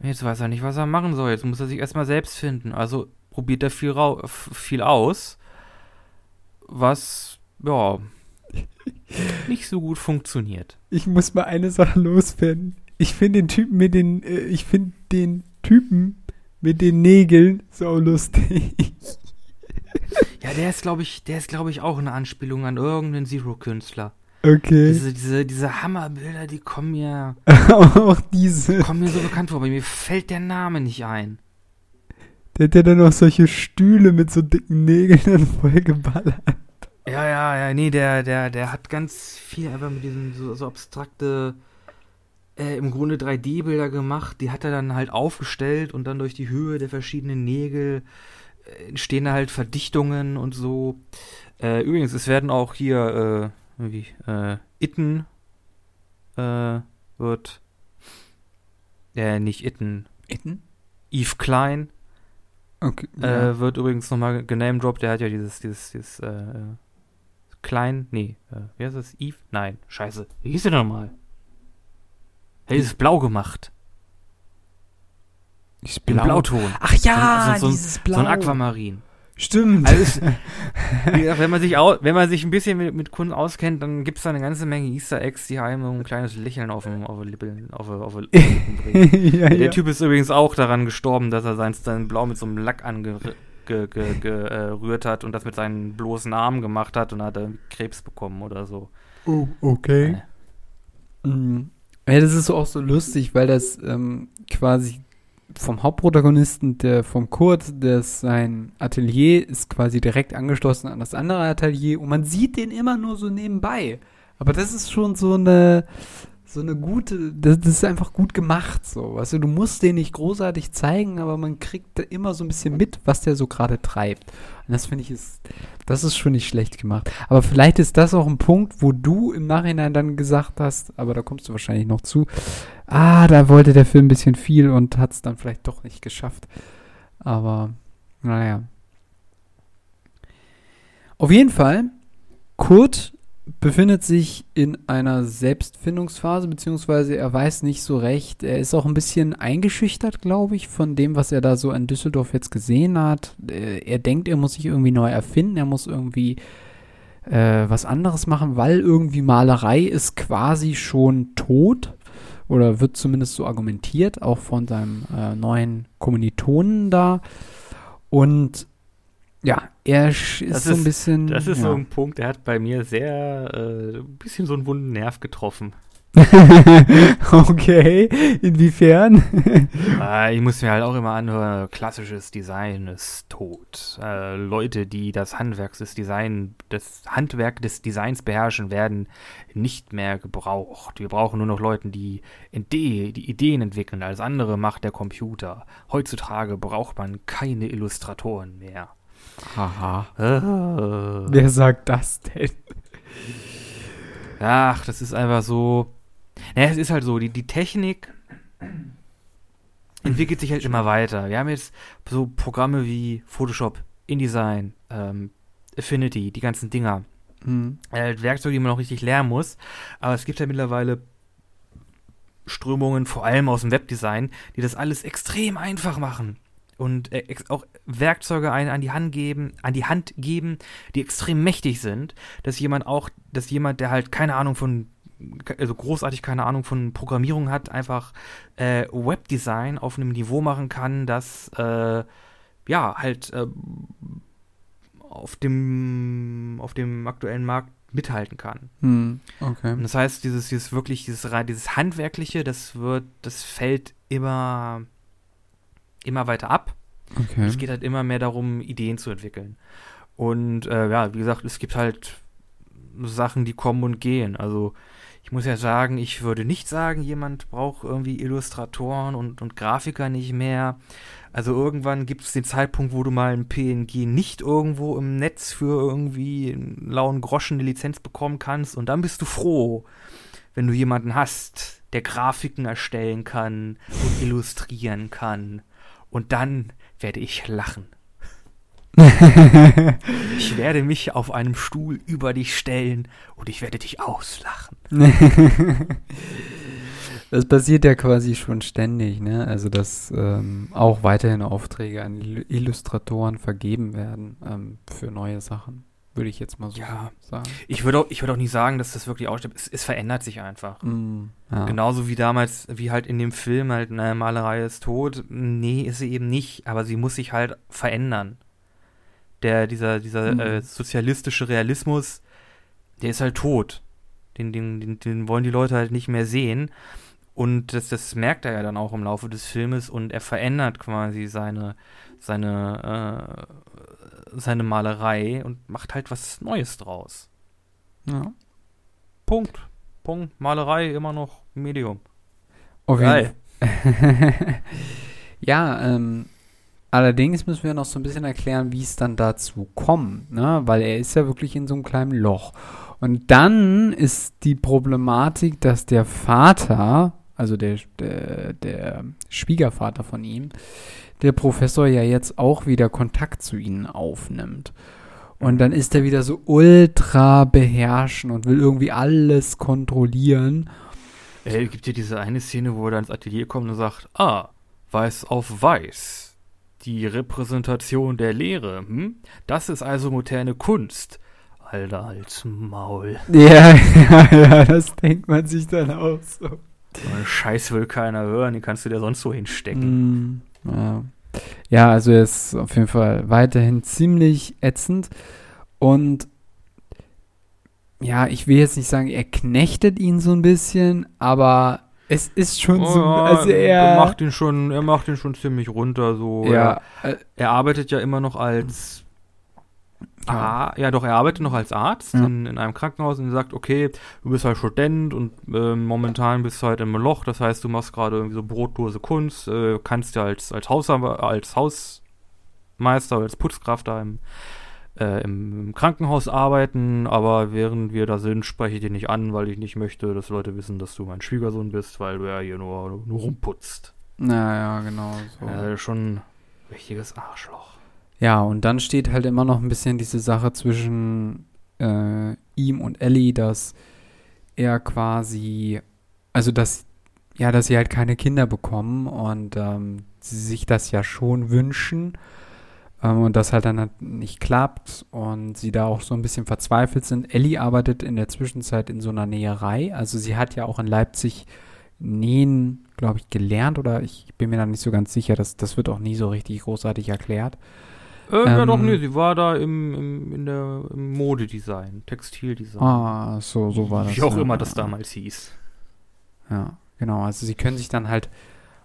Und jetzt weiß er nicht, was er machen soll. Jetzt muss er sich erstmal selbst finden. Also probiert er viel, viel aus, was, ja, nicht so gut funktioniert.
Ich muss mal eine Sache loswerden. Ich finde den Typen mit den, äh, ich finde den Typen mit den Nägeln so lustig.
Ja, der ist, glaube ich, der ist, glaube ich, auch eine Anspielung an irgendeinen Zero-Künstler.
Okay.
Diese, diese, diese Hammerbilder, die kommen mir.
auch diese.
Kommen mir so bekannt vor, aber mir fällt der Name nicht ein.
Der hat ja dann auch solche Stühle mit so dicken Nägeln dann vollgeballert.
Ja, ja, ja, nee, der, der, der hat ganz viel einfach mit diesen so, so abstrakte, äh, im Grunde 3D-Bilder gemacht. Die hat er dann halt aufgestellt und dann durch die Höhe der verschiedenen Nägel entstehen halt Verdichtungen und so. Äh, übrigens, es werden auch hier, äh, wie, äh, Itten, äh, wird, äh, nicht Itten.
Itten?
Eve Klein.
Okay.
Äh, wird übrigens nochmal genamedroppt, der hat ja dieses, dieses, dieses, äh, Klein, nee, äh, wie heißt das? Eve? Nein, scheiße. Wie hieß der nochmal? Er ist blau gemacht.
Blau.
In Blauton.
Ach ja,
so, so, dieses Blau. So ein Aquamarin.
Stimmt.
Also ist, gesagt, wenn, man sich au, wenn man sich ein bisschen mit, mit Kunden auskennt, dann gibt es da eine ganze Menge Easter Eggs, die einem ein kleines Lächeln auf dem auf Lippen, auf, auf, auf bringen. ja, Der ja. Typ ist übrigens auch daran gestorben, dass er sein, sein Blau mit so einem Lack angerührt ge, ge, ge, äh, hat und das mit seinen bloßen Armen gemacht hat und hat er Krebs bekommen oder so.
Oh, okay. Äh. Mhm. Ja, das ist auch so lustig, weil das ähm, quasi vom Hauptprotagonisten, der vom Kurt, der sein Atelier ist quasi direkt angeschlossen an das andere Atelier und man sieht den immer nur so nebenbei. Aber das ist schon so eine so eine gute, das, das ist einfach gut gemacht so. Weißt du, du musst den nicht großartig zeigen, aber man kriegt immer so ein bisschen mit, was der so gerade treibt. Und das finde ich ist, das ist schon nicht schlecht gemacht. Aber vielleicht ist das auch ein Punkt, wo du im Nachhinein dann gesagt hast, aber da kommst du wahrscheinlich noch zu, ah, da wollte der Film ein bisschen viel und hat es dann vielleicht doch nicht geschafft. Aber, naja. Auf jeden Fall, Kurt befindet sich in einer Selbstfindungsphase, beziehungsweise er weiß nicht so recht. Er ist auch ein bisschen eingeschüchtert, glaube ich, von dem, was er da so in Düsseldorf jetzt gesehen hat. Äh, Er denkt, er muss sich irgendwie neu erfinden, er muss irgendwie äh, was anderes machen, weil irgendwie Malerei ist quasi schon tot oder wird zumindest so argumentiert, auch von seinem äh, neuen Kommilitonen da. Und ja, er ist,
Das
so ein
ist-
bisschen.
Das ist
ja.
so ein Punkt, der hat bei mir sehr, äh, ein bisschen so einen wunden Nerv getroffen.
okay, inwiefern?
Äh, ich muss mir halt auch immer anhören, klassisches Design ist tot. Äh, Leute, die das Handwerk des Design, das Handwerk des Designs beherrschen, werden nicht mehr gebraucht. Wir brauchen nur noch Leute, die, Idee, die Ideen entwickeln. Alles andere macht der Computer. Heutzutage braucht man keine Illustratoren mehr.
Haha.
Äh.
Wer sagt das denn?
Ach, das ist einfach so. Naja, es ist halt so, die, die Technik entwickelt sich halt immer weiter. Wir haben jetzt so Programme wie Photoshop, InDesign, ähm, Affinity, die ganzen Dinger.
Hm.
Äh, Werkzeuge, die man noch richtig lernen muss. Aber es gibt ja mittlerweile Strömungen, vor allem aus dem Webdesign, die das alles extrem einfach machen. Und äh, auch Werkzeuge ein, an die Hand geben, an die Hand geben, die extrem mächtig sind, dass jemand auch, dass jemand, der halt keine Ahnung von, also großartig keine Ahnung von Programmierung hat, einfach äh, Webdesign auf einem Niveau machen kann, das äh, ja halt äh, auf dem auf dem aktuellen Markt mithalten kann.
Hm. Okay.
das heißt, dieses, dieses wirklich, dieses, dieses Handwerkliche, das wird, das fällt immer, immer weiter ab.
Okay.
Es geht halt immer mehr darum, Ideen zu entwickeln. Und äh, ja, wie gesagt, es gibt halt Sachen, die kommen und gehen. Also ich muss ja sagen, ich würde nicht sagen, jemand braucht irgendwie Illustratoren und, und Grafiker nicht mehr. Also irgendwann gibt es den Zeitpunkt, wo du mal ein PNG nicht irgendwo im Netz für irgendwie einen lauen Groschen eine Lizenz bekommen kannst und dann bist du froh, wenn du jemanden hast, der Grafiken erstellen kann und illustrieren kann. Und dann werde ich lachen. Ich werde mich auf einem Stuhl über dich stellen und ich werde dich auslachen.
Das passiert ja quasi schon ständig, ne? Also, dass ähm, auch weiterhin Aufträge an Ill- Illustratoren vergeben werden ähm, für neue Sachen. Würde ich jetzt mal so
Ja.
sagen.
Ich würde auch, ich würde auch nicht sagen, dass das wirklich ausstirbt. Es, es verändert sich einfach.
Mm, ja.
Genauso wie damals, wie halt in dem Film halt eine Malerei ist tot. Nee, ist sie eben nicht, aber sie muss sich halt verändern. Der, dieser, dieser
Mhm.
äh, sozialistische Realismus, der ist halt tot. Den, den, den, den wollen die Leute halt nicht mehr sehen. Und das, das merkt er ja dann auch im Laufe des Filmes und er verändert quasi seine, seine, äh, seine Malerei und macht halt was Neues draus.
ja.
Punkt. Punkt. Malerei immer noch Medium. Geil.
ja, ähm, allerdings müssen wir noch so ein bisschen erklären, wie es dann dazu kommt, ne? Weil er ist ja wirklich in so einem kleinen Loch. Und dann ist die Problematik, dass der Vater, also der, der, der Schwiegervater von ihm, der Professor ja jetzt auch wieder Kontakt zu ihnen aufnimmt. Und dann ist er wieder so ultra beherrschen und will irgendwie alles kontrollieren.
Ey, gibt ja diese eine Szene, wo er dann ins Atelier kommt und sagt, ah, weiß auf weiß. Die Repräsentation der Lehre, hm? Das ist also moderne Kunst. Alter, als Maul.
Ja, ja, ja, das denkt man sich dann auch so.
Scheiß will keiner hören, den kannst du dir sonst so hinstecken.
Mm, ja. ja, also er ist auf jeden Fall weiterhin ziemlich ätzend und ja, ich will jetzt nicht sagen, er knechtet ihn so ein bisschen, aber es ist schon so,
Oh,
also
er
er,
macht ihn schon, er macht ihn schon ziemlich runter, so.
ja,
Er,
äh,
er arbeitet ja immer noch als Ah, ja, doch, er arbeitet noch als Arzt
Ja.
in, in einem Krankenhaus und sagt, okay, du bist halt Student und ähm, momentan bist du halt im Loch, das heißt, du machst gerade irgendwie so brotlose Kunst, äh, kannst ja als, als, Hausar als Hausmeister oder als Putzkraft da im, äh, im, Krankenhaus arbeiten, aber während wir da sind, spreche ich dich nicht an, weil ich nicht möchte, dass Leute wissen, dass du mein Schwiegersohn bist, weil du ja hier nur, nur rumputzt.
naja, genau so.
Äh, schon ein richtiges Arschloch.
Ja, und dann steht halt immer noch ein bisschen diese Sache zwischen äh, ihm und Ellie, dass er quasi, also dass, ja, dass sie halt keine Kinder bekommen und ähm, sie sich das ja schon wünschen ähm, und das halt dann halt nicht klappt und sie da auch so ein bisschen verzweifelt sind. Ellie arbeitet in der Zwischenzeit in so einer Näherei, also sie hat ja auch in Leipzig Nähen, glaube ich, gelernt oder ich bin mir da nicht so ganz sicher, das, das wird auch nie so richtig großartig erklärt.
Äh, ja,
Ähm,
doch, nee, sie war da im, im, in der, im Modedesign, Textildesign.
Ah, so, so war das.
Wie auch
ja.
immer das damals hieß.
Ja, genau. Also sie können sich dann halt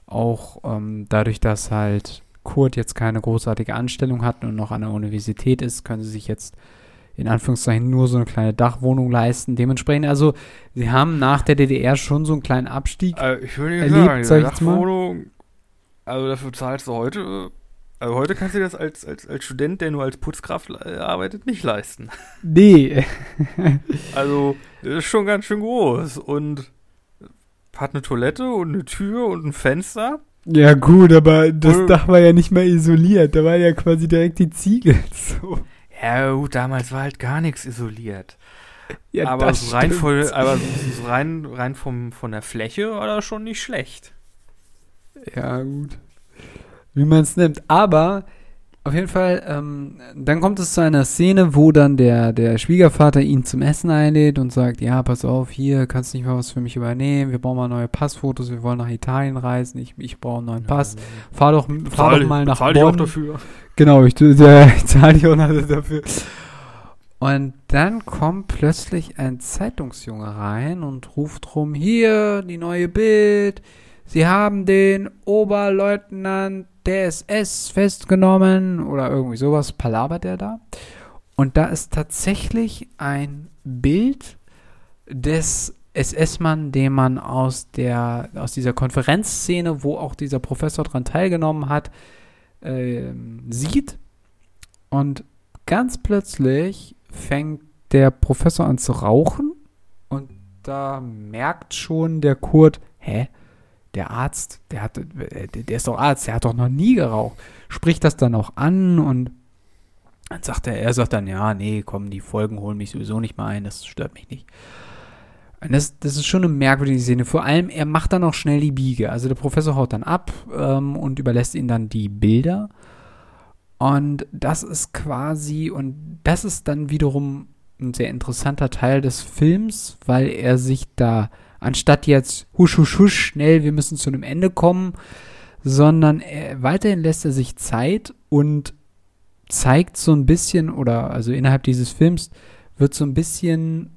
auch ähm, dadurch, dass halt Kurt jetzt keine großartige Anstellung hat und noch an der Universität ist, können sie sich jetzt in Anführungszeichen nur so eine kleine Dachwohnung leisten. Dementsprechend, also sie haben nach der DDR schon so einen kleinen Abstieg.
Äh, ich würde nicht
Erlebt,
sagen,
sag ich jetzt mal.
Dachwohnung, also dafür zahlst du heute, also heute kannst du das als, als, als Student, der nur als Putzkraft äh, arbeitet, nicht leisten.
Nee.
Also, das ist schon ganz schön groß und hat eine Toilette und eine Tür und ein Fenster.
ja gut, aber das
Wohl-
Dach war ja nicht mal isoliert. Da war ja quasi direkt die Ziegel. So.
Ja, gut, damals war halt gar nichts isoliert.
Ja,
aber so rein, voll, aber so rein, rein vom, von der Fläche war das schon nicht schlecht.
Ja, gut. Wie man es nimmt. Aber auf jeden Fall, ähm, dann kommt es zu einer Szene, wo dann der, der Schwiegervater ihn zum Essen einlädt und sagt, ja, pass auf, hier, kannst du nicht mal was für mich übernehmen, wir brauchen mal neue Passfotos, wir wollen nach Italien reisen, ich, ich brauche einen neuen Pass. Fahr doch, fahr doch mal nach
bezahl dich auch
Bonn.
dafür.
Genau, ich, ja, ich zahle dich auch dafür. Und dann kommt plötzlich ein Zeitungsjunge rein und ruft rum, hier, die neue Bild. Sie haben den Oberleutnant der SS festgenommen oder irgendwie sowas, palabert er da. Und da ist tatsächlich ein Bild des SS-Mann, den man aus der aus dieser Konferenzszene, wo auch dieser Professor dran teilgenommen hat, ähm, sieht. Und ganz plötzlich fängt der Professor an zu rauchen und da merkt schon der Kurt, hä? Der Arzt, der hat, äh, der, ist doch Arzt, der hat doch noch nie geraucht. Spricht das dann auch an und dann sagt er, er sagt dann, ja, nee, komm, die Folgen holen mich sowieso nicht mehr ein, das stört mich nicht. Und das, das ist schon eine merkwürdige Szene. Vor allem, er macht dann auch schnell die Biege. Also der Professor haut dann ab ähm, und überlässt ihm dann die Bilder. Und das ist quasi, und das ist dann wiederum ein sehr interessanter Teil des Films, weil er sich da, anstatt jetzt husch, husch, husch, schnell, wir müssen zu einem Ende kommen, sondern er, weiterhin lässt er sich Zeit und zeigt so ein bisschen, oder also innerhalb dieses Films wird so ein bisschen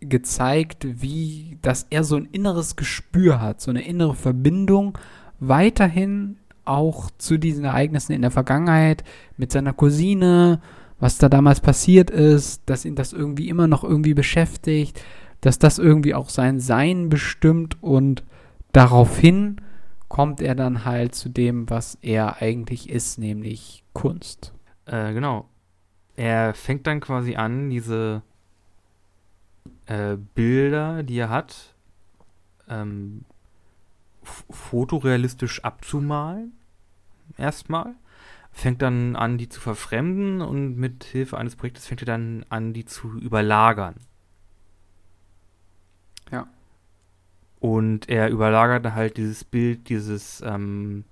gezeigt, wie, dass er so ein inneres Gespür hat, so eine innere Verbindung weiterhin auch zu diesen Ereignissen in der Vergangenheit mit seiner Cousine, was da damals passiert ist, dass ihn das irgendwie immer noch irgendwie beschäftigt, dass das irgendwie auch sein Sein bestimmt und daraufhin kommt er dann halt zu dem, was er eigentlich ist, nämlich Kunst.
Äh, genau. Er fängt dann quasi an, diese äh, Bilder, die er hat, ähm, fotorealistisch abzumalen. Erstmal. Fängt dann an, die zu verfremden und mit Hilfe eines Projektes fängt er dann an, die zu überlagern.
Ja.
Und er überlagert dann halt dieses Bild, dieses, ähm,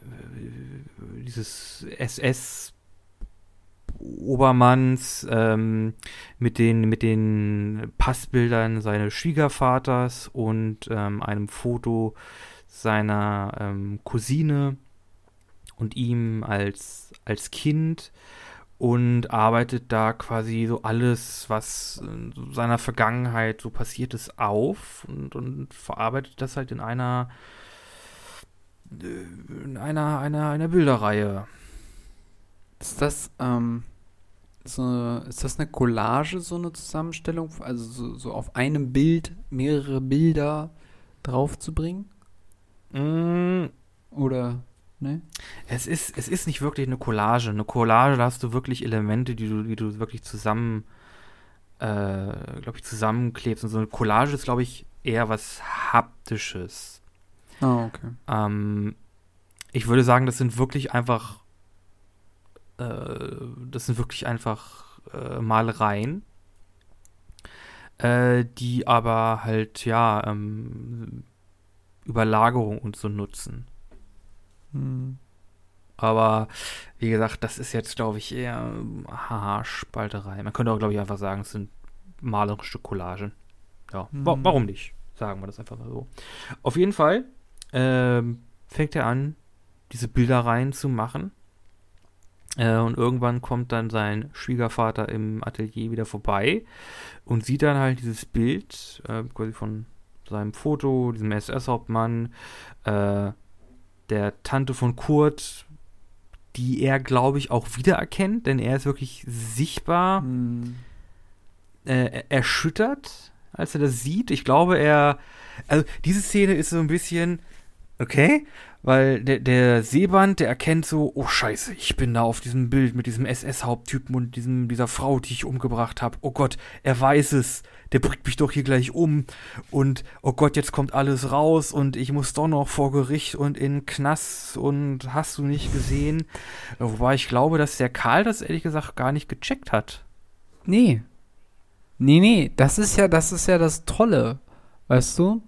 äh, dieses SS Obermanns ähm, mit den mit den Passbildern seines Schwiegervaters und ähm, einem Foto seiner ähm, Cousine und ihm als als Kind und arbeitet da quasi so alles, was seiner Vergangenheit so passiert ist, auf und, und verarbeitet das halt in einer äh, in einer einer einer Bilderreihe.
Ist das, ähm, so, ist das eine Collage, so eine Zusammenstellung? Also so, so auf einem Bild mehrere Bilder draufzubringen?
Mm,
Oder, ne?
Es ist, es ist nicht wirklich eine Collage. Eine Collage, da hast du wirklich Elemente, die du, die du wirklich zusammen, äh, glaube ich, zusammenklebst. Und so eine Collage ist, glaube ich, eher was Haptisches.
Ah, okay.
Ähm, ich würde sagen, das sind wirklich einfach, äh, das sind wirklich einfach äh, Malereien, äh, die aber halt, ja, ähm, Überlagerung und so nutzen.
Hm.
Aber wie gesagt, das ist jetzt, glaube ich, eher Haarspalterei. Man könnte auch, glaube ich, einfach sagen, es sind malerische Collagen. Ja,
Hm.
wa warum nicht? Sagen wir das einfach mal so. Auf jeden Fall ähm, fängt er an, diese Bildereien zu machen. Äh, und irgendwann kommt dann sein Schwiegervater im Atelier wieder vorbei und sieht dann halt dieses Bild äh, quasi von seinem Foto, diesem SS-Hauptmann, äh, der Tante von Kurt, die er, glaube ich, auch wiedererkennt, denn er ist wirklich sichtbar
Hm.
äh, erschüttert, als er das sieht. Ich glaube, er. Also, diese Szene ist so ein bisschen. Okay, weil der, der Seeband, der erkennt so, oh Scheiße, ich bin da auf diesem Bild mit diesem SS-Haupttypen und diesem, dieser Frau, die ich umgebracht habe. Oh Gott, er weiß es. Der bringt mich doch hier gleich um. Und oh Gott, jetzt kommt alles raus und ich muss doch noch vor Gericht und in Knast und hast du nicht gesehen. Wobei ich glaube, dass der Karl das ehrlich gesagt gar nicht gecheckt hat.
Nee. Nee, nee, das ist ja, das ist ja das Tolle. Weißt du?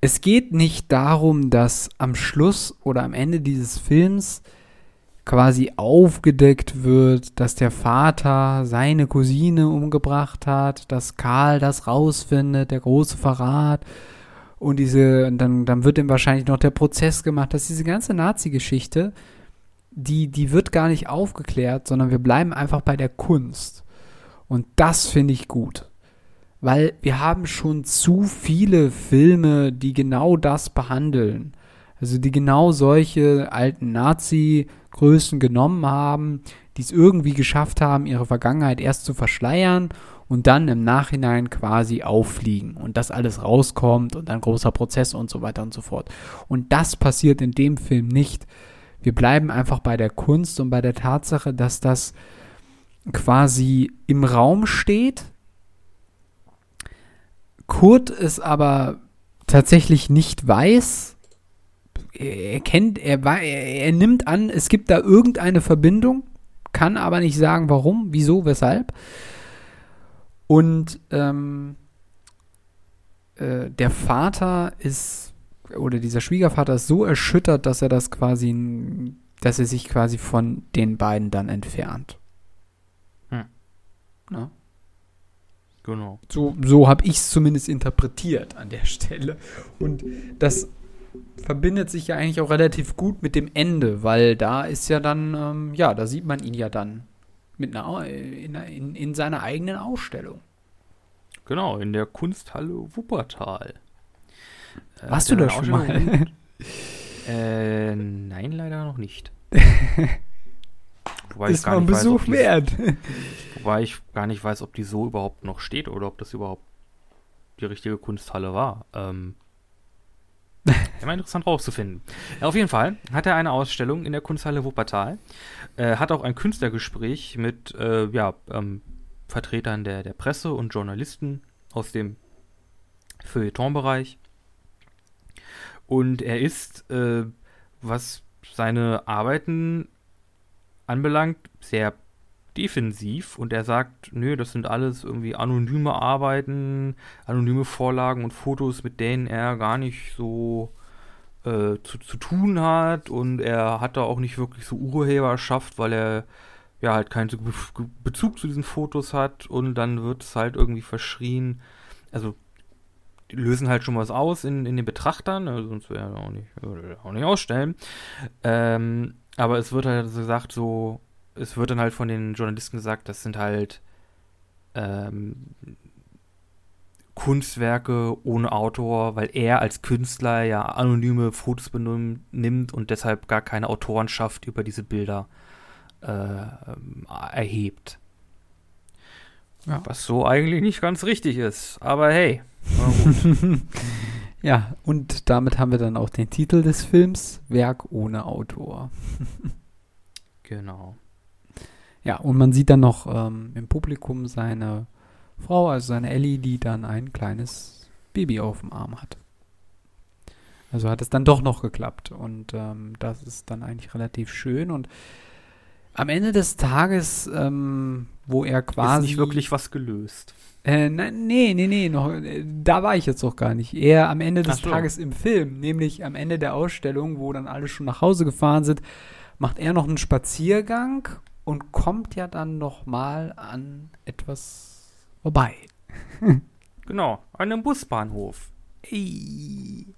Es geht nicht darum, dass am Schluss oder am Ende dieses Films quasi aufgedeckt wird, dass der Vater seine Cousine umgebracht hat, dass Karl das rausfindet, der große Verrat. Und diese, und dann, dann wird ihm wahrscheinlich noch der Prozess gemacht, dass diese ganze Nazi-Geschichte, die, die wird gar nicht aufgeklärt, sondern wir bleiben einfach bei der Kunst. Und das finde ich gut. Weil wir haben schon zu viele Filme, die genau das behandeln. Also die genau solche alten Nazi-Größen genommen haben, die es irgendwie geschafft haben, ihre Vergangenheit erst zu verschleiern und dann im Nachhinein quasi auffliegen und das alles rauskommt und dann großer Prozess und so weiter und so fort. Und das passiert in dem Film nicht. Wir bleiben einfach bei der Kunst und bei der Tatsache, dass das quasi im Raum steht. Kurt es aber tatsächlich nicht weiß. Er kennt, er, er, nimmt an, es gibt da irgendeine Verbindung, kann aber nicht sagen, warum, wieso, weshalb. Und ähm, äh, der Vater ist, oder dieser Schwiegervater ist so erschüttert, dass er das quasi, dass er sich quasi von den beiden dann entfernt.
Hm.
Na?
Genau.
So, so habe ich es zumindest interpretiert an der Stelle. Und das verbindet sich ja eigentlich auch relativ gut mit dem Ende, weil da ist ja dann, ähm, ja, da sieht man ihn ja dann mit einer, Au- in, in, in seiner eigenen Ausstellung.
Genau, in der Kunsthalle Wuppertal. Äh,
Warst du da schon mal?
Äh, nein, leider noch nicht. Wobei
ist mal ein Besuch
die,
wert.
wobei ich gar nicht weiß, ob die so überhaupt noch steht oder ob das überhaupt die richtige Kunsthalle war. Ähm, immer interessant rauszufinden. Auf jeden Fall hat er eine Ausstellung in der Kunsthalle Wuppertal. Äh, hat auch ein Künstlergespräch mit äh, ja, ähm, Vertretern der, der Presse und Journalisten aus dem Feuilleton-Bereich. Und er ist, äh, was seine Arbeiten anbelangt, sehr defensiv und er sagt, nö, das sind alles irgendwie anonyme Arbeiten, anonyme Vorlagen und Fotos, mit denen er gar nicht so äh, zu, zu tun hat und er hat da auch nicht wirklich so Urheberschaft, weil er ja halt keinen Bezug zu diesen Fotos hat und dann wird es halt irgendwie verschrien, also die lösen halt schon was aus in, in den Betrachtern, also sonst wäre er auch nicht, er auch nicht ausstellen. Ähm, aber es wird halt so gesagt, so, es wird dann halt von den Journalisten gesagt, das sind halt ähm, Kunstwerke ohne Autor, weil er als Künstler ja anonyme Fotos benimmt nimmt und deshalb gar keine Autorenschaft über diese Bilder äh, erhebt.
Ja.
Was so eigentlich nicht ganz richtig ist. Aber hey.
ja, und damit haben wir dann auch den Titel des Films, Werk ohne Autor.
genau.
Ja, und man sieht dann noch ähm, im Publikum seine Frau, also seine Ellie, die dann ein kleines Baby auf dem Arm hat. Also hat es dann doch noch geklappt. Und ähm, das ist dann eigentlich relativ schön. Und am Ende des Tages, ähm, wo er quasi.
Ist nicht wirklich was gelöst.
Äh, nein, nee, nee, nee, noch, äh, da war ich jetzt auch gar nicht. Eher am Ende des
so.
Tages im Film, nämlich am Ende der Ausstellung, wo dann alle schon nach Hause gefahren sind, macht er noch einen Spaziergang und kommt ja dann noch mal an etwas vorbei.
Genau, an einem Busbahnhof. Ey.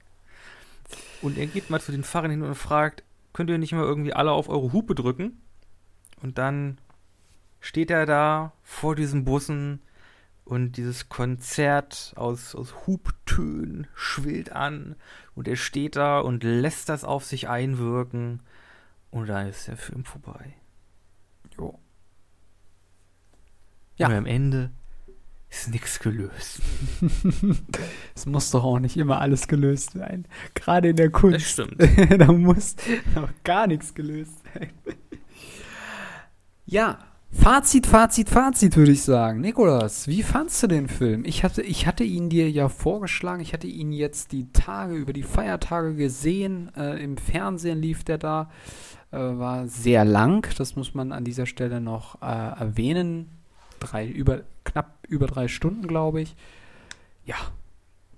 Und er geht mal zu den Fahrern hin und fragt, könnt ihr nicht mal irgendwie alle auf eure Hupe drücken? Und dann steht er da vor diesen Bussen und dieses Konzert aus, aus Hubtönen schwillt an und er steht da und lässt das auf sich einwirken und dann ist der Film vorbei.
Jo.
Ja. Und am Ende ist nichts gelöst.
Es muss doch auch nicht immer alles gelöst sein. Gerade in der Kunst.
Das stimmt.
da muss auch gar nichts gelöst sein. ja, Fazit, Fazit, Fazit würde ich sagen. Nikolas, wie fandst du den Film? Ich hatte, ich hatte ihn dir ja vorgeschlagen. Ich hatte ihn jetzt die Tage, über die Feiertage gesehen. Äh, Im Fernsehen lief der da. Äh, war sehr lang. Das muss man an dieser Stelle noch äh, erwähnen. Drei, über, knapp über drei Stunden, glaube ich. Ja,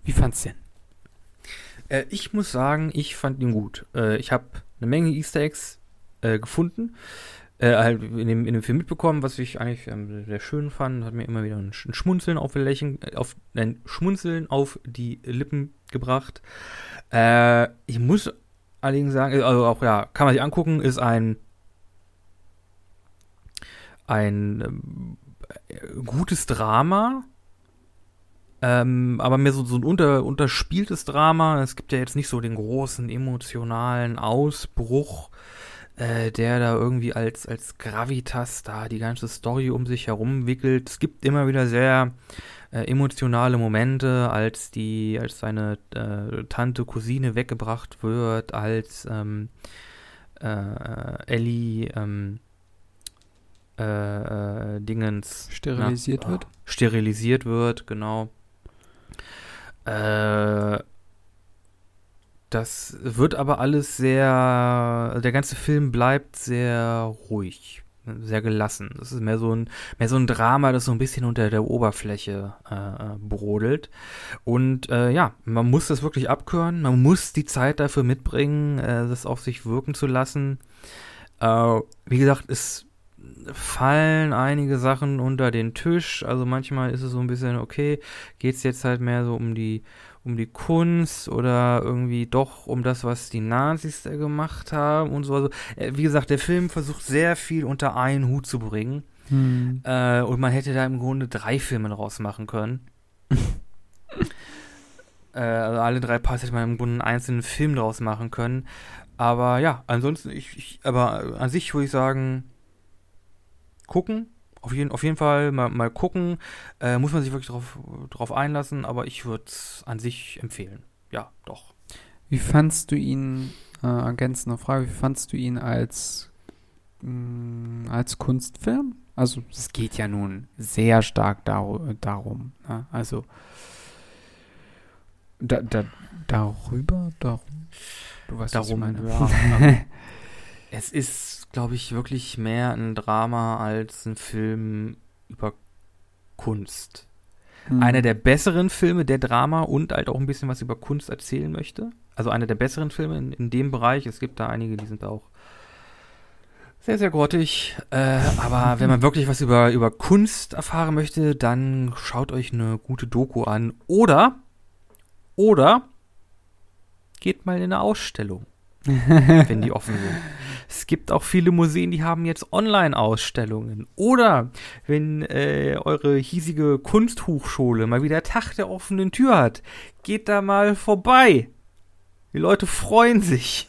wie fandst du den?
Äh, ich muss sagen, ich fand ihn gut. Äh, ich habe eine Menge Easter Eggs äh, gefunden, äh, halt in dem, in dem Film mitbekommen, was ich eigentlich ähm, sehr schön fand. Hat mir immer wieder ein, Sch- ein Schmunzeln auf Lächeln, äh, auf ein Schmunzeln auf die Lippen gebracht. Äh, ich muss allerdings sagen, äh, also auch ja, kann man sich angucken, ist ein ein ähm, äh, gutes Drama. Ähm, aber mehr so, so ein unter, unterspieltes Drama. Es gibt ja jetzt nicht so den großen emotionalen Ausbruch, äh, der da irgendwie als, als Gravitas da die ganze Story um sich herum wickelt. Es gibt immer wieder sehr äh, emotionale Momente, als die, als seine äh, Tante, Cousine weggebracht wird, als ähm, äh, Ellie ähm, äh, Dingens
Sterilisiert
na,
wird?
Sterilisiert wird, genau. Äh, das wird aber alles sehr, der ganze Film bleibt sehr ruhig, sehr gelassen. Das ist mehr so ein, mehr so ein Drama, das so ein bisschen unter der Oberfläche äh, äh, brodelt. Und äh, ja, man muss das wirklich abkören, man muss die Zeit dafür mitbringen, äh, das auf sich wirken zu lassen. Äh, wie gesagt, es fallen einige Sachen unter den Tisch. Also manchmal ist es so ein bisschen, okay, geht es jetzt halt mehr so um die, um die Kunst oder irgendwie doch um das, was die Nazis da gemacht haben und so. Also, äh, wie gesagt, der Film versucht sehr viel unter einen Hut zu bringen.
Hm.
Äh, und man hätte da im Grunde drei Filme draus machen können. äh, also alle drei Parts hätte man im Grunde einen einzelnen Film draus machen können. Aber ja, ansonsten, ich, ich aber an sich würde ich sagen, gucken. Auf jeden, auf jeden Fall mal, mal gucken. Äh, muss man sich wirklich drauf, drauf einlassen, aber ich würde es an sich empfehlen. Ja, doch.
Wie fandst du ihn, äh, ergänzende Frage, wie fandst du ihn als, mh, als Kunstfilm? Also es geht ja nun sehr stark dar darum. Ne? Also da, da, darüber, darum. Du weißt, was ich
Darum,
meine.
ja. ähm, es ist, glaube ich, wirklich mehr ein Drama als ein Film über Kunst.
Hm.
Einer der besseren Filme, der Drama und halt auch ein bisschen was über Kunst erzählen möchte. Also einer der besseren Filme in, in dem Bereich. Es gibt da einige, die sind auch sehr, sehr grottig. Äh, aber wenn man wirklich was über, über Kunst erfahren möchte, dann schaut euch eine gute Doku an. Oder, oder geht mal in eine Ausstellung, wenn die offen sind. Es gibt auch viele Museen, die haben jetzt Online-Ausstellungen. Oder wenn äh, eure hiesige Kunsthochschule mal wieder Tag der offenen Tür hat, geht da mal vorbei. Die Leute freuen sich.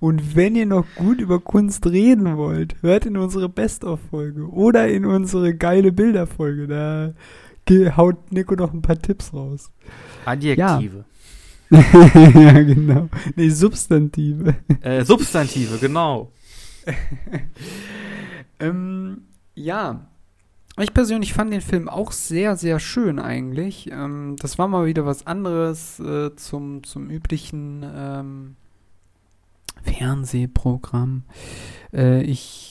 Und wenn ihr noch gut über Kunst reden wollt, hört in unsere Best-of-Folge oder in unsere geile Bilder-Folge. Da haut Nico noch ein paar Tipps raus.
Adjektive.
ja, genau. Nee, Substantive.
Äh, Substantive, genau.
Ähm, ja. Ich persönlich fand den Film auch sehr, sehr schön eigentlich. Ähm, das war mal wieder was anderes äh, zum, zum üblichen ähm, Fernsehprogramm. Äh, ich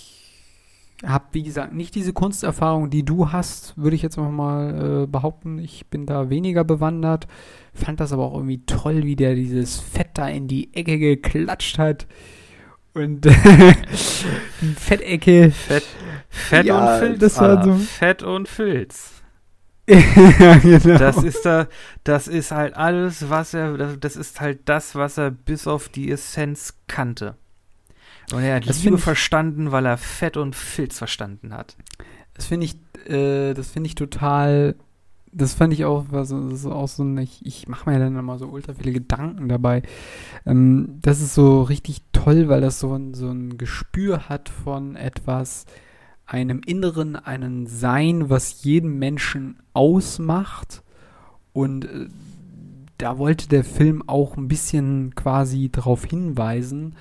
habe, wie gesagt, nicht diese Kunsterfahrung, die du hast, würde ich jetzt noch mal äh, behaupten. Ich bin da weniger bewandert. Fand das aber auch irgendwie toll, wie der dieses Fett da in die Ecke geklatscht hat. Und Fettecke.
Fett, Fett
Ja,
und Filz.
das war so-
Fett und Filz.
ja, genau.
Das ist da, das ist halt alles, was er, das, ist halt das, was er bis auf die Essenz kannte. Und er hat
Das
Liebe verstanden, weil er Fett und Filz verstanden hat.
Das finde ich, äh, das finde ich total, das fand ich auch, war so, das ist auch so ein, ich, ich mache mir dann immer so ultra viele Gedanken dabei. Ähm, das ist so richtig toll, weil das so ein, so ein Gespür hat von etwas, einem Inneren, einem Sein, was jeden Menschen ausmacht. Und äh, da wollte der Film auch ein bisschen quasi darauf hinweisen.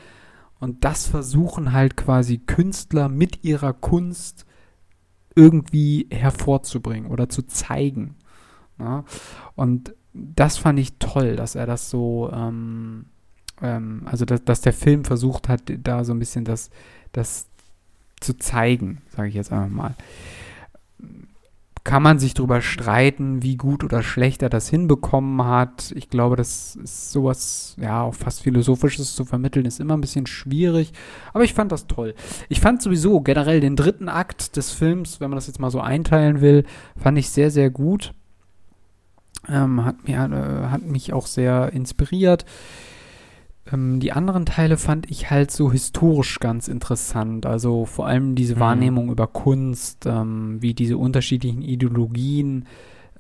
Und das versuchen halt quasi Künstler mit ihrer Kunst irgendwie hervorzubringen oder zu zeigen. Ja? Und das fand ich toll, dass er das so, ähm, ähm, also dass, dass der Film versucht hat, da so ein bisschen das, das zu zeigen, sage ich jetzt einfach mal. Kann man sich darüber streiten, wie gut oder schlecht er das hinbekommen hat. Ich glaube, das ist sowas, ja, auch fast Philosophisches zu vermitteln, ist immer ein bisschen schwierig. Aber ich fand das toll. Ich fand sowieso generell den dritten Akt des Films, wenn man das jetzt mal so einteilen will, fand ich sehr, sehr gut. Ähm, hat, mir, äh, hat mich auch sehr inspiriert. Ähm, die anderen Teile fand ich halt so historisch ganz interessant. Also vor allem diese
Mhm.
Wahrnehmung über Kunst, ähm, wie diese unterschiedlichen Ideologien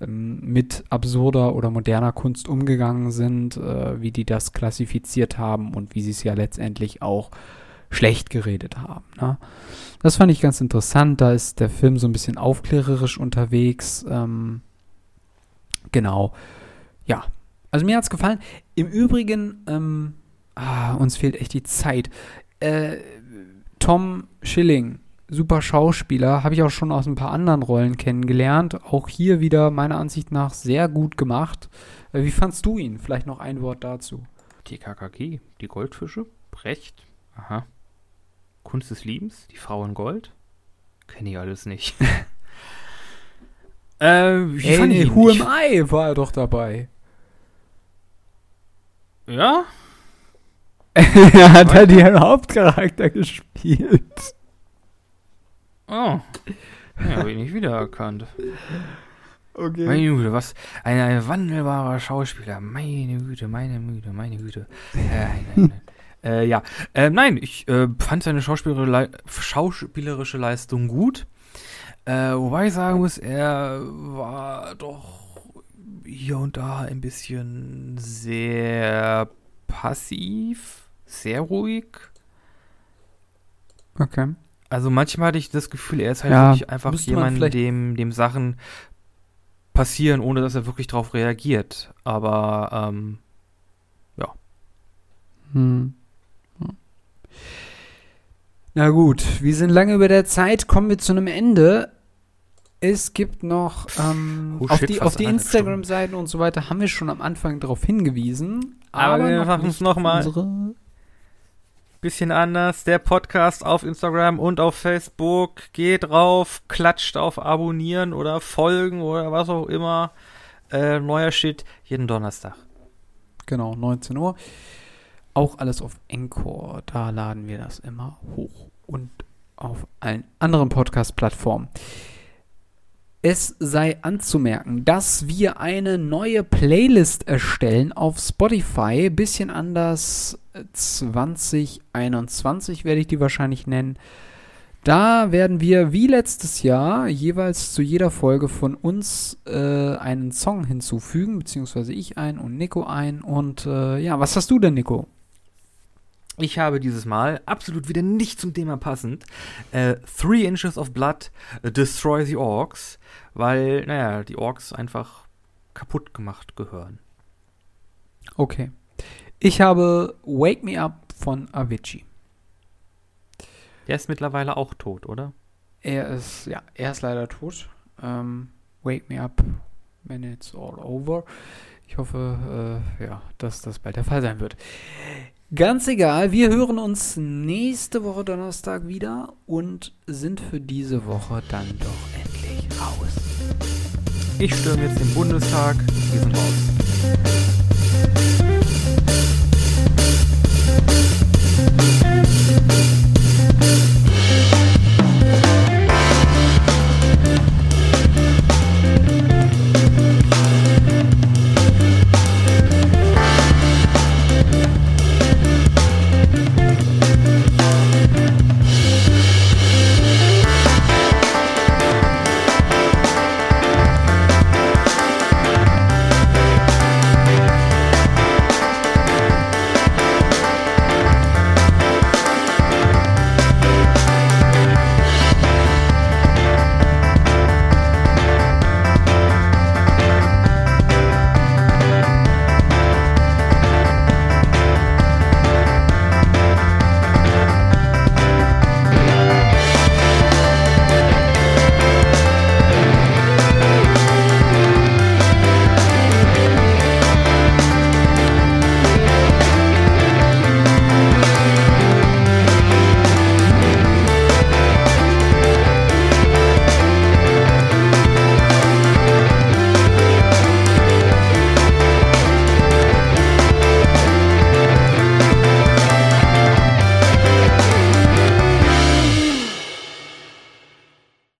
ähm, mit absurder oder moderner Kunst umgegangen sind, äh, wie die das klassifiziert haben und wie sie es ja letztendlich auch schlecht geredet haben. Ne? Das fand ich ganz interessant. Da ist der Film so ein bisschen aufklärerisch unterwegs. Ähm, genau. Ja. Also mir hat es gefallen. Im Übrigen, ähm, ah, uns fehlt echt die Zeit. Äh, Tom Schilling, super Schauspieler, habe ich auch schon aus ein paar anderen Rollen kennengelernt. Auch hier wieder meiner Ansicht nach sehr gut gemacht. Äh, wie fandst du ihn? Vielleicht noch ein Wort dazu.
Die KKG, die Goldfische, Brecht, aha. Kunst des Liebens, die Frau in Gold. Kenne ich alles nicht. äh, wie
Ey,
fand ich
nee? Who am I war er doch dabei.
Ja?
er hat da den Hauptcharakter gespielt.
Oh. Ja, habe ich nicht wiedererkannt.
Okay.
Meine Güte, was ein, ein wandelbarer Schauspieler. Meine Güte, meine Güte, meine Güte. Äh, nein, nein. äh, ja, äh, nein, ich äh, fand seine schauspielerische, schauspielerische Leistung gut. Äh, wobei ich sagen muss, er war doch hier und da ein bisschen sehr passiv, sehr ruhig.
Okay.
Also manchmal hatte ich das Gefühl, er ist halt
Ja,
wirklich einfach jemand, dem, dem Sachen passieren, ohne dass er wirklich drauf reagiert. Aber ähm,
Hm. Hm. Na gut, wir sind lange über der Zeit, kommen wir zu einem Ende. Es gibt noch ähm,
Oh
auf
shit,
die, auf die Instagram-Seiten und so weiter haben wir schon am Anfang darauf hingewiesen.
Aber wir
noch
machen es noch
auf
mal.
unsere-
bisschen anders. Der Podcast auf Instagram und auf Facebook. Geht drauf, klatscht auf Abonnieren oder Folgen oder was auch immer. Äh, neuer Shit jeden Donnerstag.
Genau, 19 Uhr. Auch alles auf Encore. Da laden wir das immer hoch. Und auf allen anderen Podcast-Plattformen. Es sei anzumerken, dass wir eine neue Playlist erstellen auf Spotify. Bisschen anders. äh, 2021 werde ich die wahrscheinlich nennen. Da werden wir wie letztes Jahr jeweils zu jeder Folge von uns äh, einen Song hinzufügen, beziehungsweise ich ein und Nico ein. Und äh, ja, was hast du denn, Nico?
Ich habe dieses Mal absolut wieder nicht zum Thema passend äh, Three Inches of Blood äh, Destroy the Orcs, weil, naja, die Orks einfach kaputt gemacht gehören.
Okay. Ich habe Wake Me Up von Avicii.
Der ist mittlerweile auch tot, oder?
Er ist, ja, er ist leider tot. Ähm, Wake Me Up when it's all over. Ich hoffe, äh, ja, dass das bald der Fall sein wird. Ganz egal, wir hören uns nächste Woche Donnerstag wieder und sind für diese Woche dann doch endlich raus.
Ich stürme jetzt den Bundestag. Wir sind raus.